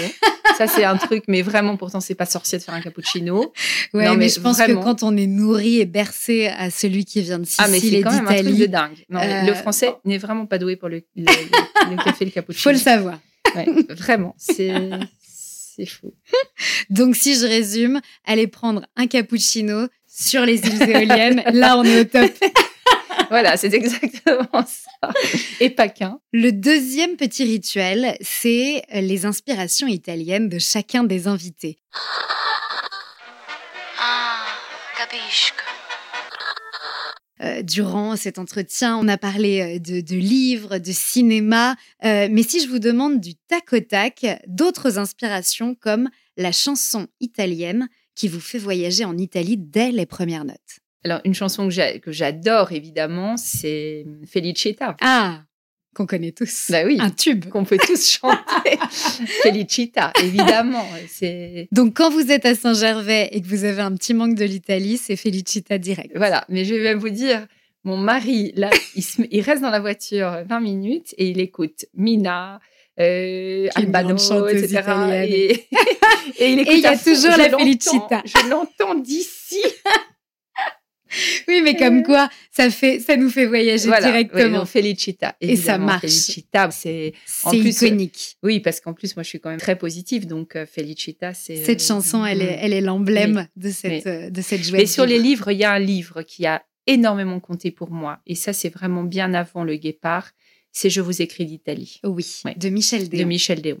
ça, c'est un truc, mais vraiment, pourtant, c'est pas sorcier de faire un cappuccino. Ouais, Non, mais, mais je pense vraiment. que quand on est nourri et bercé à celui qui vient de Ah, mais Sicile c'est et quand même un truc de d'Italie, dingue. Non, mais Euh, le français n'est vraiment pas doué pour le, le, le- le café et le cappuccino. faut le savoir. Ouais, vraiment, c'est c'est fou. <laughs> Donc, si je résume, aller prendre un cappuccino sur les îles éoliennes, <laughs> là, on est au top. <laughs> Voilà, c'est exactement ça. Et pas qu'un. Le deuxième petit rituel, c'est les inspirations italiennes de chacun des invités. Ah, capisco. Euh, durant cet entretien. On a parlé euh, de, de livres, de cinéma. Euh, mais si je vous demande du tac au tac, d'autres inspirations comme la chanson italienne qui vous fait voyager en Italie dès les premières notes. Alors, une chanson que j'adore, évidemment, c'est Felicita. Ah, qu'on connaît tous. Bah oui, Un tube. qu'on peut tous <laughs> chanter. Felicita, évidemment. C'est Donc, quand vous êtes à Saint-Gervais et que vous avez un petit manque de l'Italie, c'est Felicita direct. Voilà, mais je vais même vous dire, mon mari, là, il, se met- il reste dans la voiture 20 minutes et il écoute Mina, euh, Albano, etc. Et, <laughs> et il écoute il y a toujours la Felicita. Je l'entends d'ici. <laughs> <laughs> Oui, mais comme quoi, ça, fait, ça nous fait voyager Voilà, directement. non, Felicita. Et ça marche. Felicita, c'est en c'est plus, iconique. oui, parce qu'en plus, moi, je suis quand même très positive, donc euh, Felicita, c'est Cette euh, chanson, elle est, mm. elle est l'emblème de cette, Oui. euh, de cette joie. Mais de sur les livres, il y a un livre qui a énormément compté pour moi, et ça, c'est vraiment bien avant Le Guépard. C'est Je vous écris d'Italie Oui, Ouais. de Michel Déon. de Michel Déon.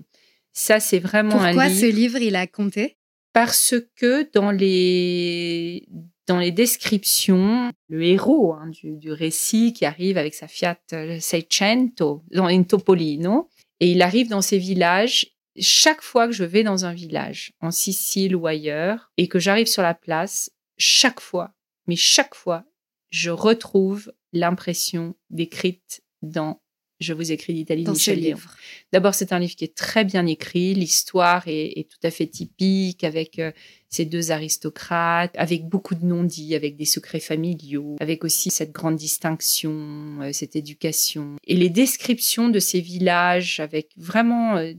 Ça, c'est vraiment un Pourquoi livre ce livre, il a compté? Parce que dans les dans les descriptions, le héros hein, du, du récit qui arrive avec sa Fiat 600 dans in Topolino, et il arrive dans ces villages. Chaque fois que je vais dans un village, en Sicile ou ailleurs, et que j'arrive sur la place, chaque fois, mais chaque fois, je retrouve l'impression décrite dans Je vous écris d'Italie de dans ce Michel livre D'abord, c'est un livre qui est très bien écrit. L'histoire est, est tout à fait typique avec euh, ces deux aristocrates, avec beaucoup de non-dits, avec des secrets familiaux, avec aussi cette grande distinction, euh, cette éducation. Et les descriptions de ces villages avec vraiment euh,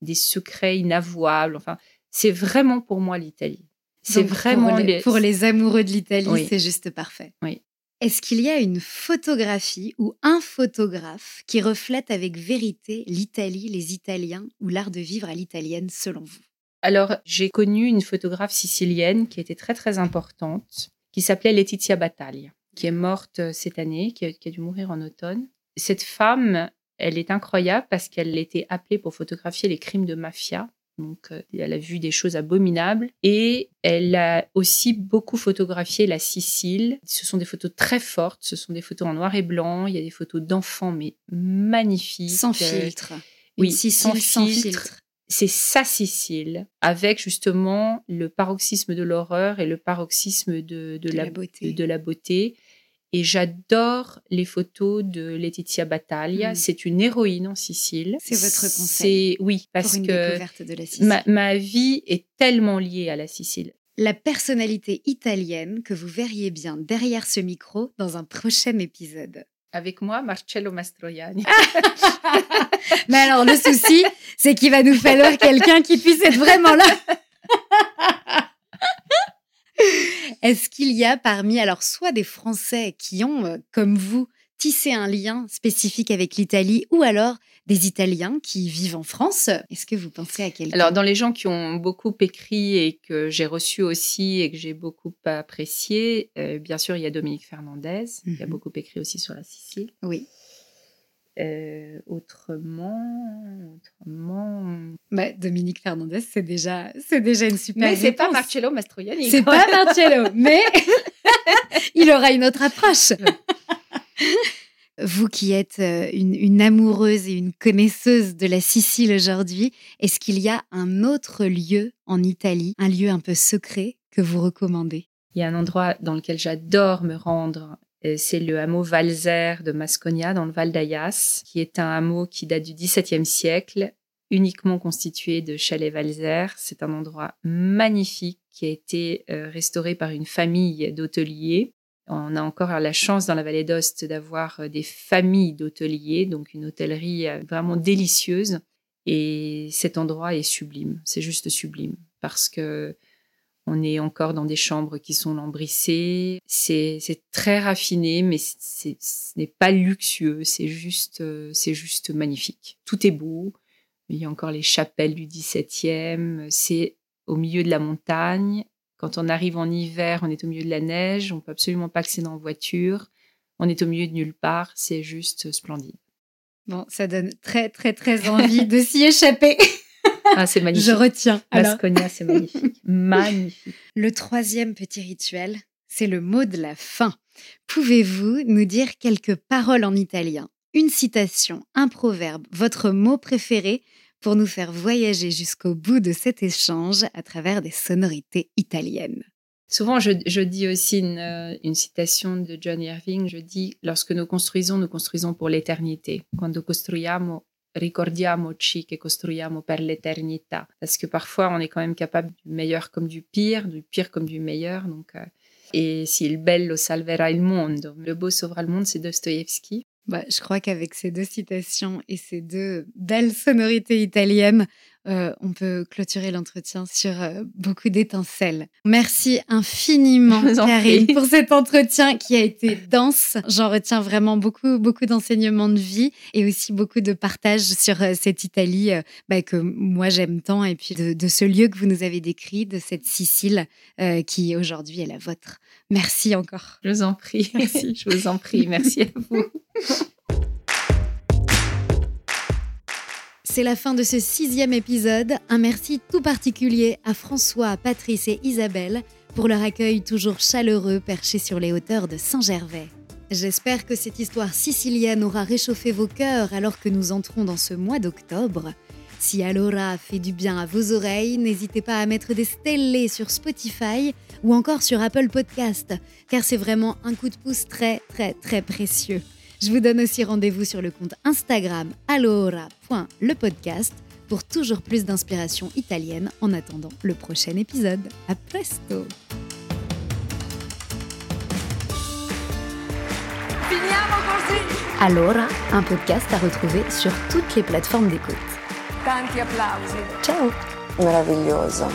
des secrets inavouables. Enfin, c'est vraiment pour moi l'Italie. C'est vraiment pour les, les- pour les amoureux de l'Italie, Oui. c'est juste parfait. Oui. Est-ce qu'il y a une photographie ou un photographe qui reflète avec vérité l'Italie, les Italiens ou l'art de vivre à l'italienne selon vous? Alors, j'ai connu une photographe sicilienne qui était très très importante, qui s'appelait Laetitia Battaglia, qui est morte euh, cette année, qui a, qui a dû mourir en automne. Cette femme, elle est incroyable parce qu'elle était appelée pour photographier les crimes de mafia. Donc, euh, elle a vu des choses abominables et elle a aussi beaucoup photographié la Sicile. Ce sont des photos très fortes, ce sont des photos en noir et blanc. Il y a des photos d'enfants, mais magnifiques. Sans filtre. oui, Sicile sans sans filtre. filtre. c'est sa Sicile, avec justement le paroxysme de l'horreur et le paroxysme de, de De la, la beauté. de la beauté. Et j'adore les photos de Laetitia Battaglia. Mm. C'est une héroïne en Sicile. C'est votre conseil Oui, parce pour une que découverte de la Sicile. ma, ma vie est tellement liée à la Sicile. La personnalité italienne que vous verriez bien derrière ce micro dans un prochain épisode. Avec moi, Marcello Mastroianni. <laughs> Mais alors, le souci, c'est qu'il va nous falloir quelqu'un qui puisse être vraiment là. <laughs> Est-ce qu'il y a parmi, alors, soit des Français qui ont, euh, comme vous, tissé un lien spécifique avec l'Italie, ou alors des Italiens qui vivent en France? Est-ce que vous pensez à quelqu'un? Alors, dans les gens qui ont beaucoup écrit et que j'ai reçu aussi et que j'ai beaucoup apprécié, euh, bien sûr, il y a Dominique Fernandez, qui a Mhm. beaucoup écrit aussi sur la Sicile. Oui. Euh, autrement, autrement. Bah, Dominique Fernandez, c'est déjà, c'est déjà une super Mais c'est pas. Marcello Mastroianni. C'est pas. Marcello, mais <laughs> il aura une autre approche. Vous qui êtes euh, une, une amoureuse et une connaisseuse de la Sicile aujourd'hui, est-ce qu'il y a un autre lieu en Italie, un lieu un peu secret que vous recommandez? Il y a un endroit dans lequel j'adore me rendre. C'est le hameau Valzer de Masconia, dans le Val d'Ayas, qui est un hameau qui date du XVIIe siècle, uniquement constitué de chalets Valzer. C'est un endroit magnifique qui a été euh, restauré par une famille d'hôteliers. On a encore la chance dans la vallée d'Ost d'avoir euh, des familles d'hôteliers, donc une hôtellerie euh, vraiment délicieuse. Et cet endroit est sublime, c'est juste sublime, parce que on est encore dans des chambres qui sont lambrissées. C'est très raffiné, mais ce n'est pas luxueux. C'est juste, euh, c'est juste magnifique. Tout est beau. Il y a encore les chapelles du 17e. C'est au milieu de la montagne. Quand on arrive en hiver, on est au milieu de la neige. On peut absolument pas accéder en voiture. On est au milieu de nulle part. C'est juste splendide. Bon, ça donne très, très, très envie de s'y échapper. <laughs> Ah, c'est magnifique. Je retiens. Alors, Masconia, c'est magnifique. <laughs> magnifique. le troisième petit rituel, c'est le mot de la fin. Pouvez-vous nous dire quelques paroles en italien Une citation, un proverbe, votre mot préféré pour nous faire voyager jusqu'au bout de cet échange à travers des sonorités italiennes? Souvent, je, dis aussi une, euh, une, citation de John Irving, je dis, lorsque nous construisons, nous construisons pour l'éternité. Quando costruiamo, ricordiamoci che costruiamo per l'eternità. Parce que parfois, on est quand même capable du meilleur comme du pire, du pire comme du meilleur. Donc, euh, et si il bello salverà il mondo, le beau sauvera le monde, c'est Dostoïevski. Bah, je crois qu'avec ces deux citations et ces deux belles sonorités italiennes, euh, on peut clôturer l'entretien sur euh, beaucoup d'étincelles. Merci infiniment, <laughs> Karine, pour cet entretien qui a été dense. J'en retiens vraiment beaucoup, beaucoup d'enseignements de vie et aussi beaucoup de partage sur euh, cette Italie bah, que moi j'aime tant et puis de, ce lieu que vous nous avez décrit, de cette Sicile qui aujourd'hui est la vôtre. Merci encore. Je vous en prie. <laughs> Merci. je vous en prie. Merci à vous. <laughs> C'est la fin de ce sixième épisode. Un merci tout particulier à François, Patrice et Isabelle pour leur accueil toujours chaleureux perché sur les hauteurs de Saint-Gervais. J'espère que cette histoire sicilienne aura réchauffé vos cœurs alors que nous entrons dans ce mois d'octobre. Si Alora fait du bien à vos oreilles, n'hésitez pas à mettre des stellés sur Spotify ou encore sur Apple Podcast, car c'est vraiment un coup de pouce très très très précieux. Je vous donne aussi rendez-vous sur le compte Instagram alora.lepodcast pour toujours plus d'inspiration italienne en attendant le prochain épisode. À presto! Allora, un podcast à retrouver sur toutes les plateformes d'écoute. Tanti applausi. Ciao! Meraviglioso.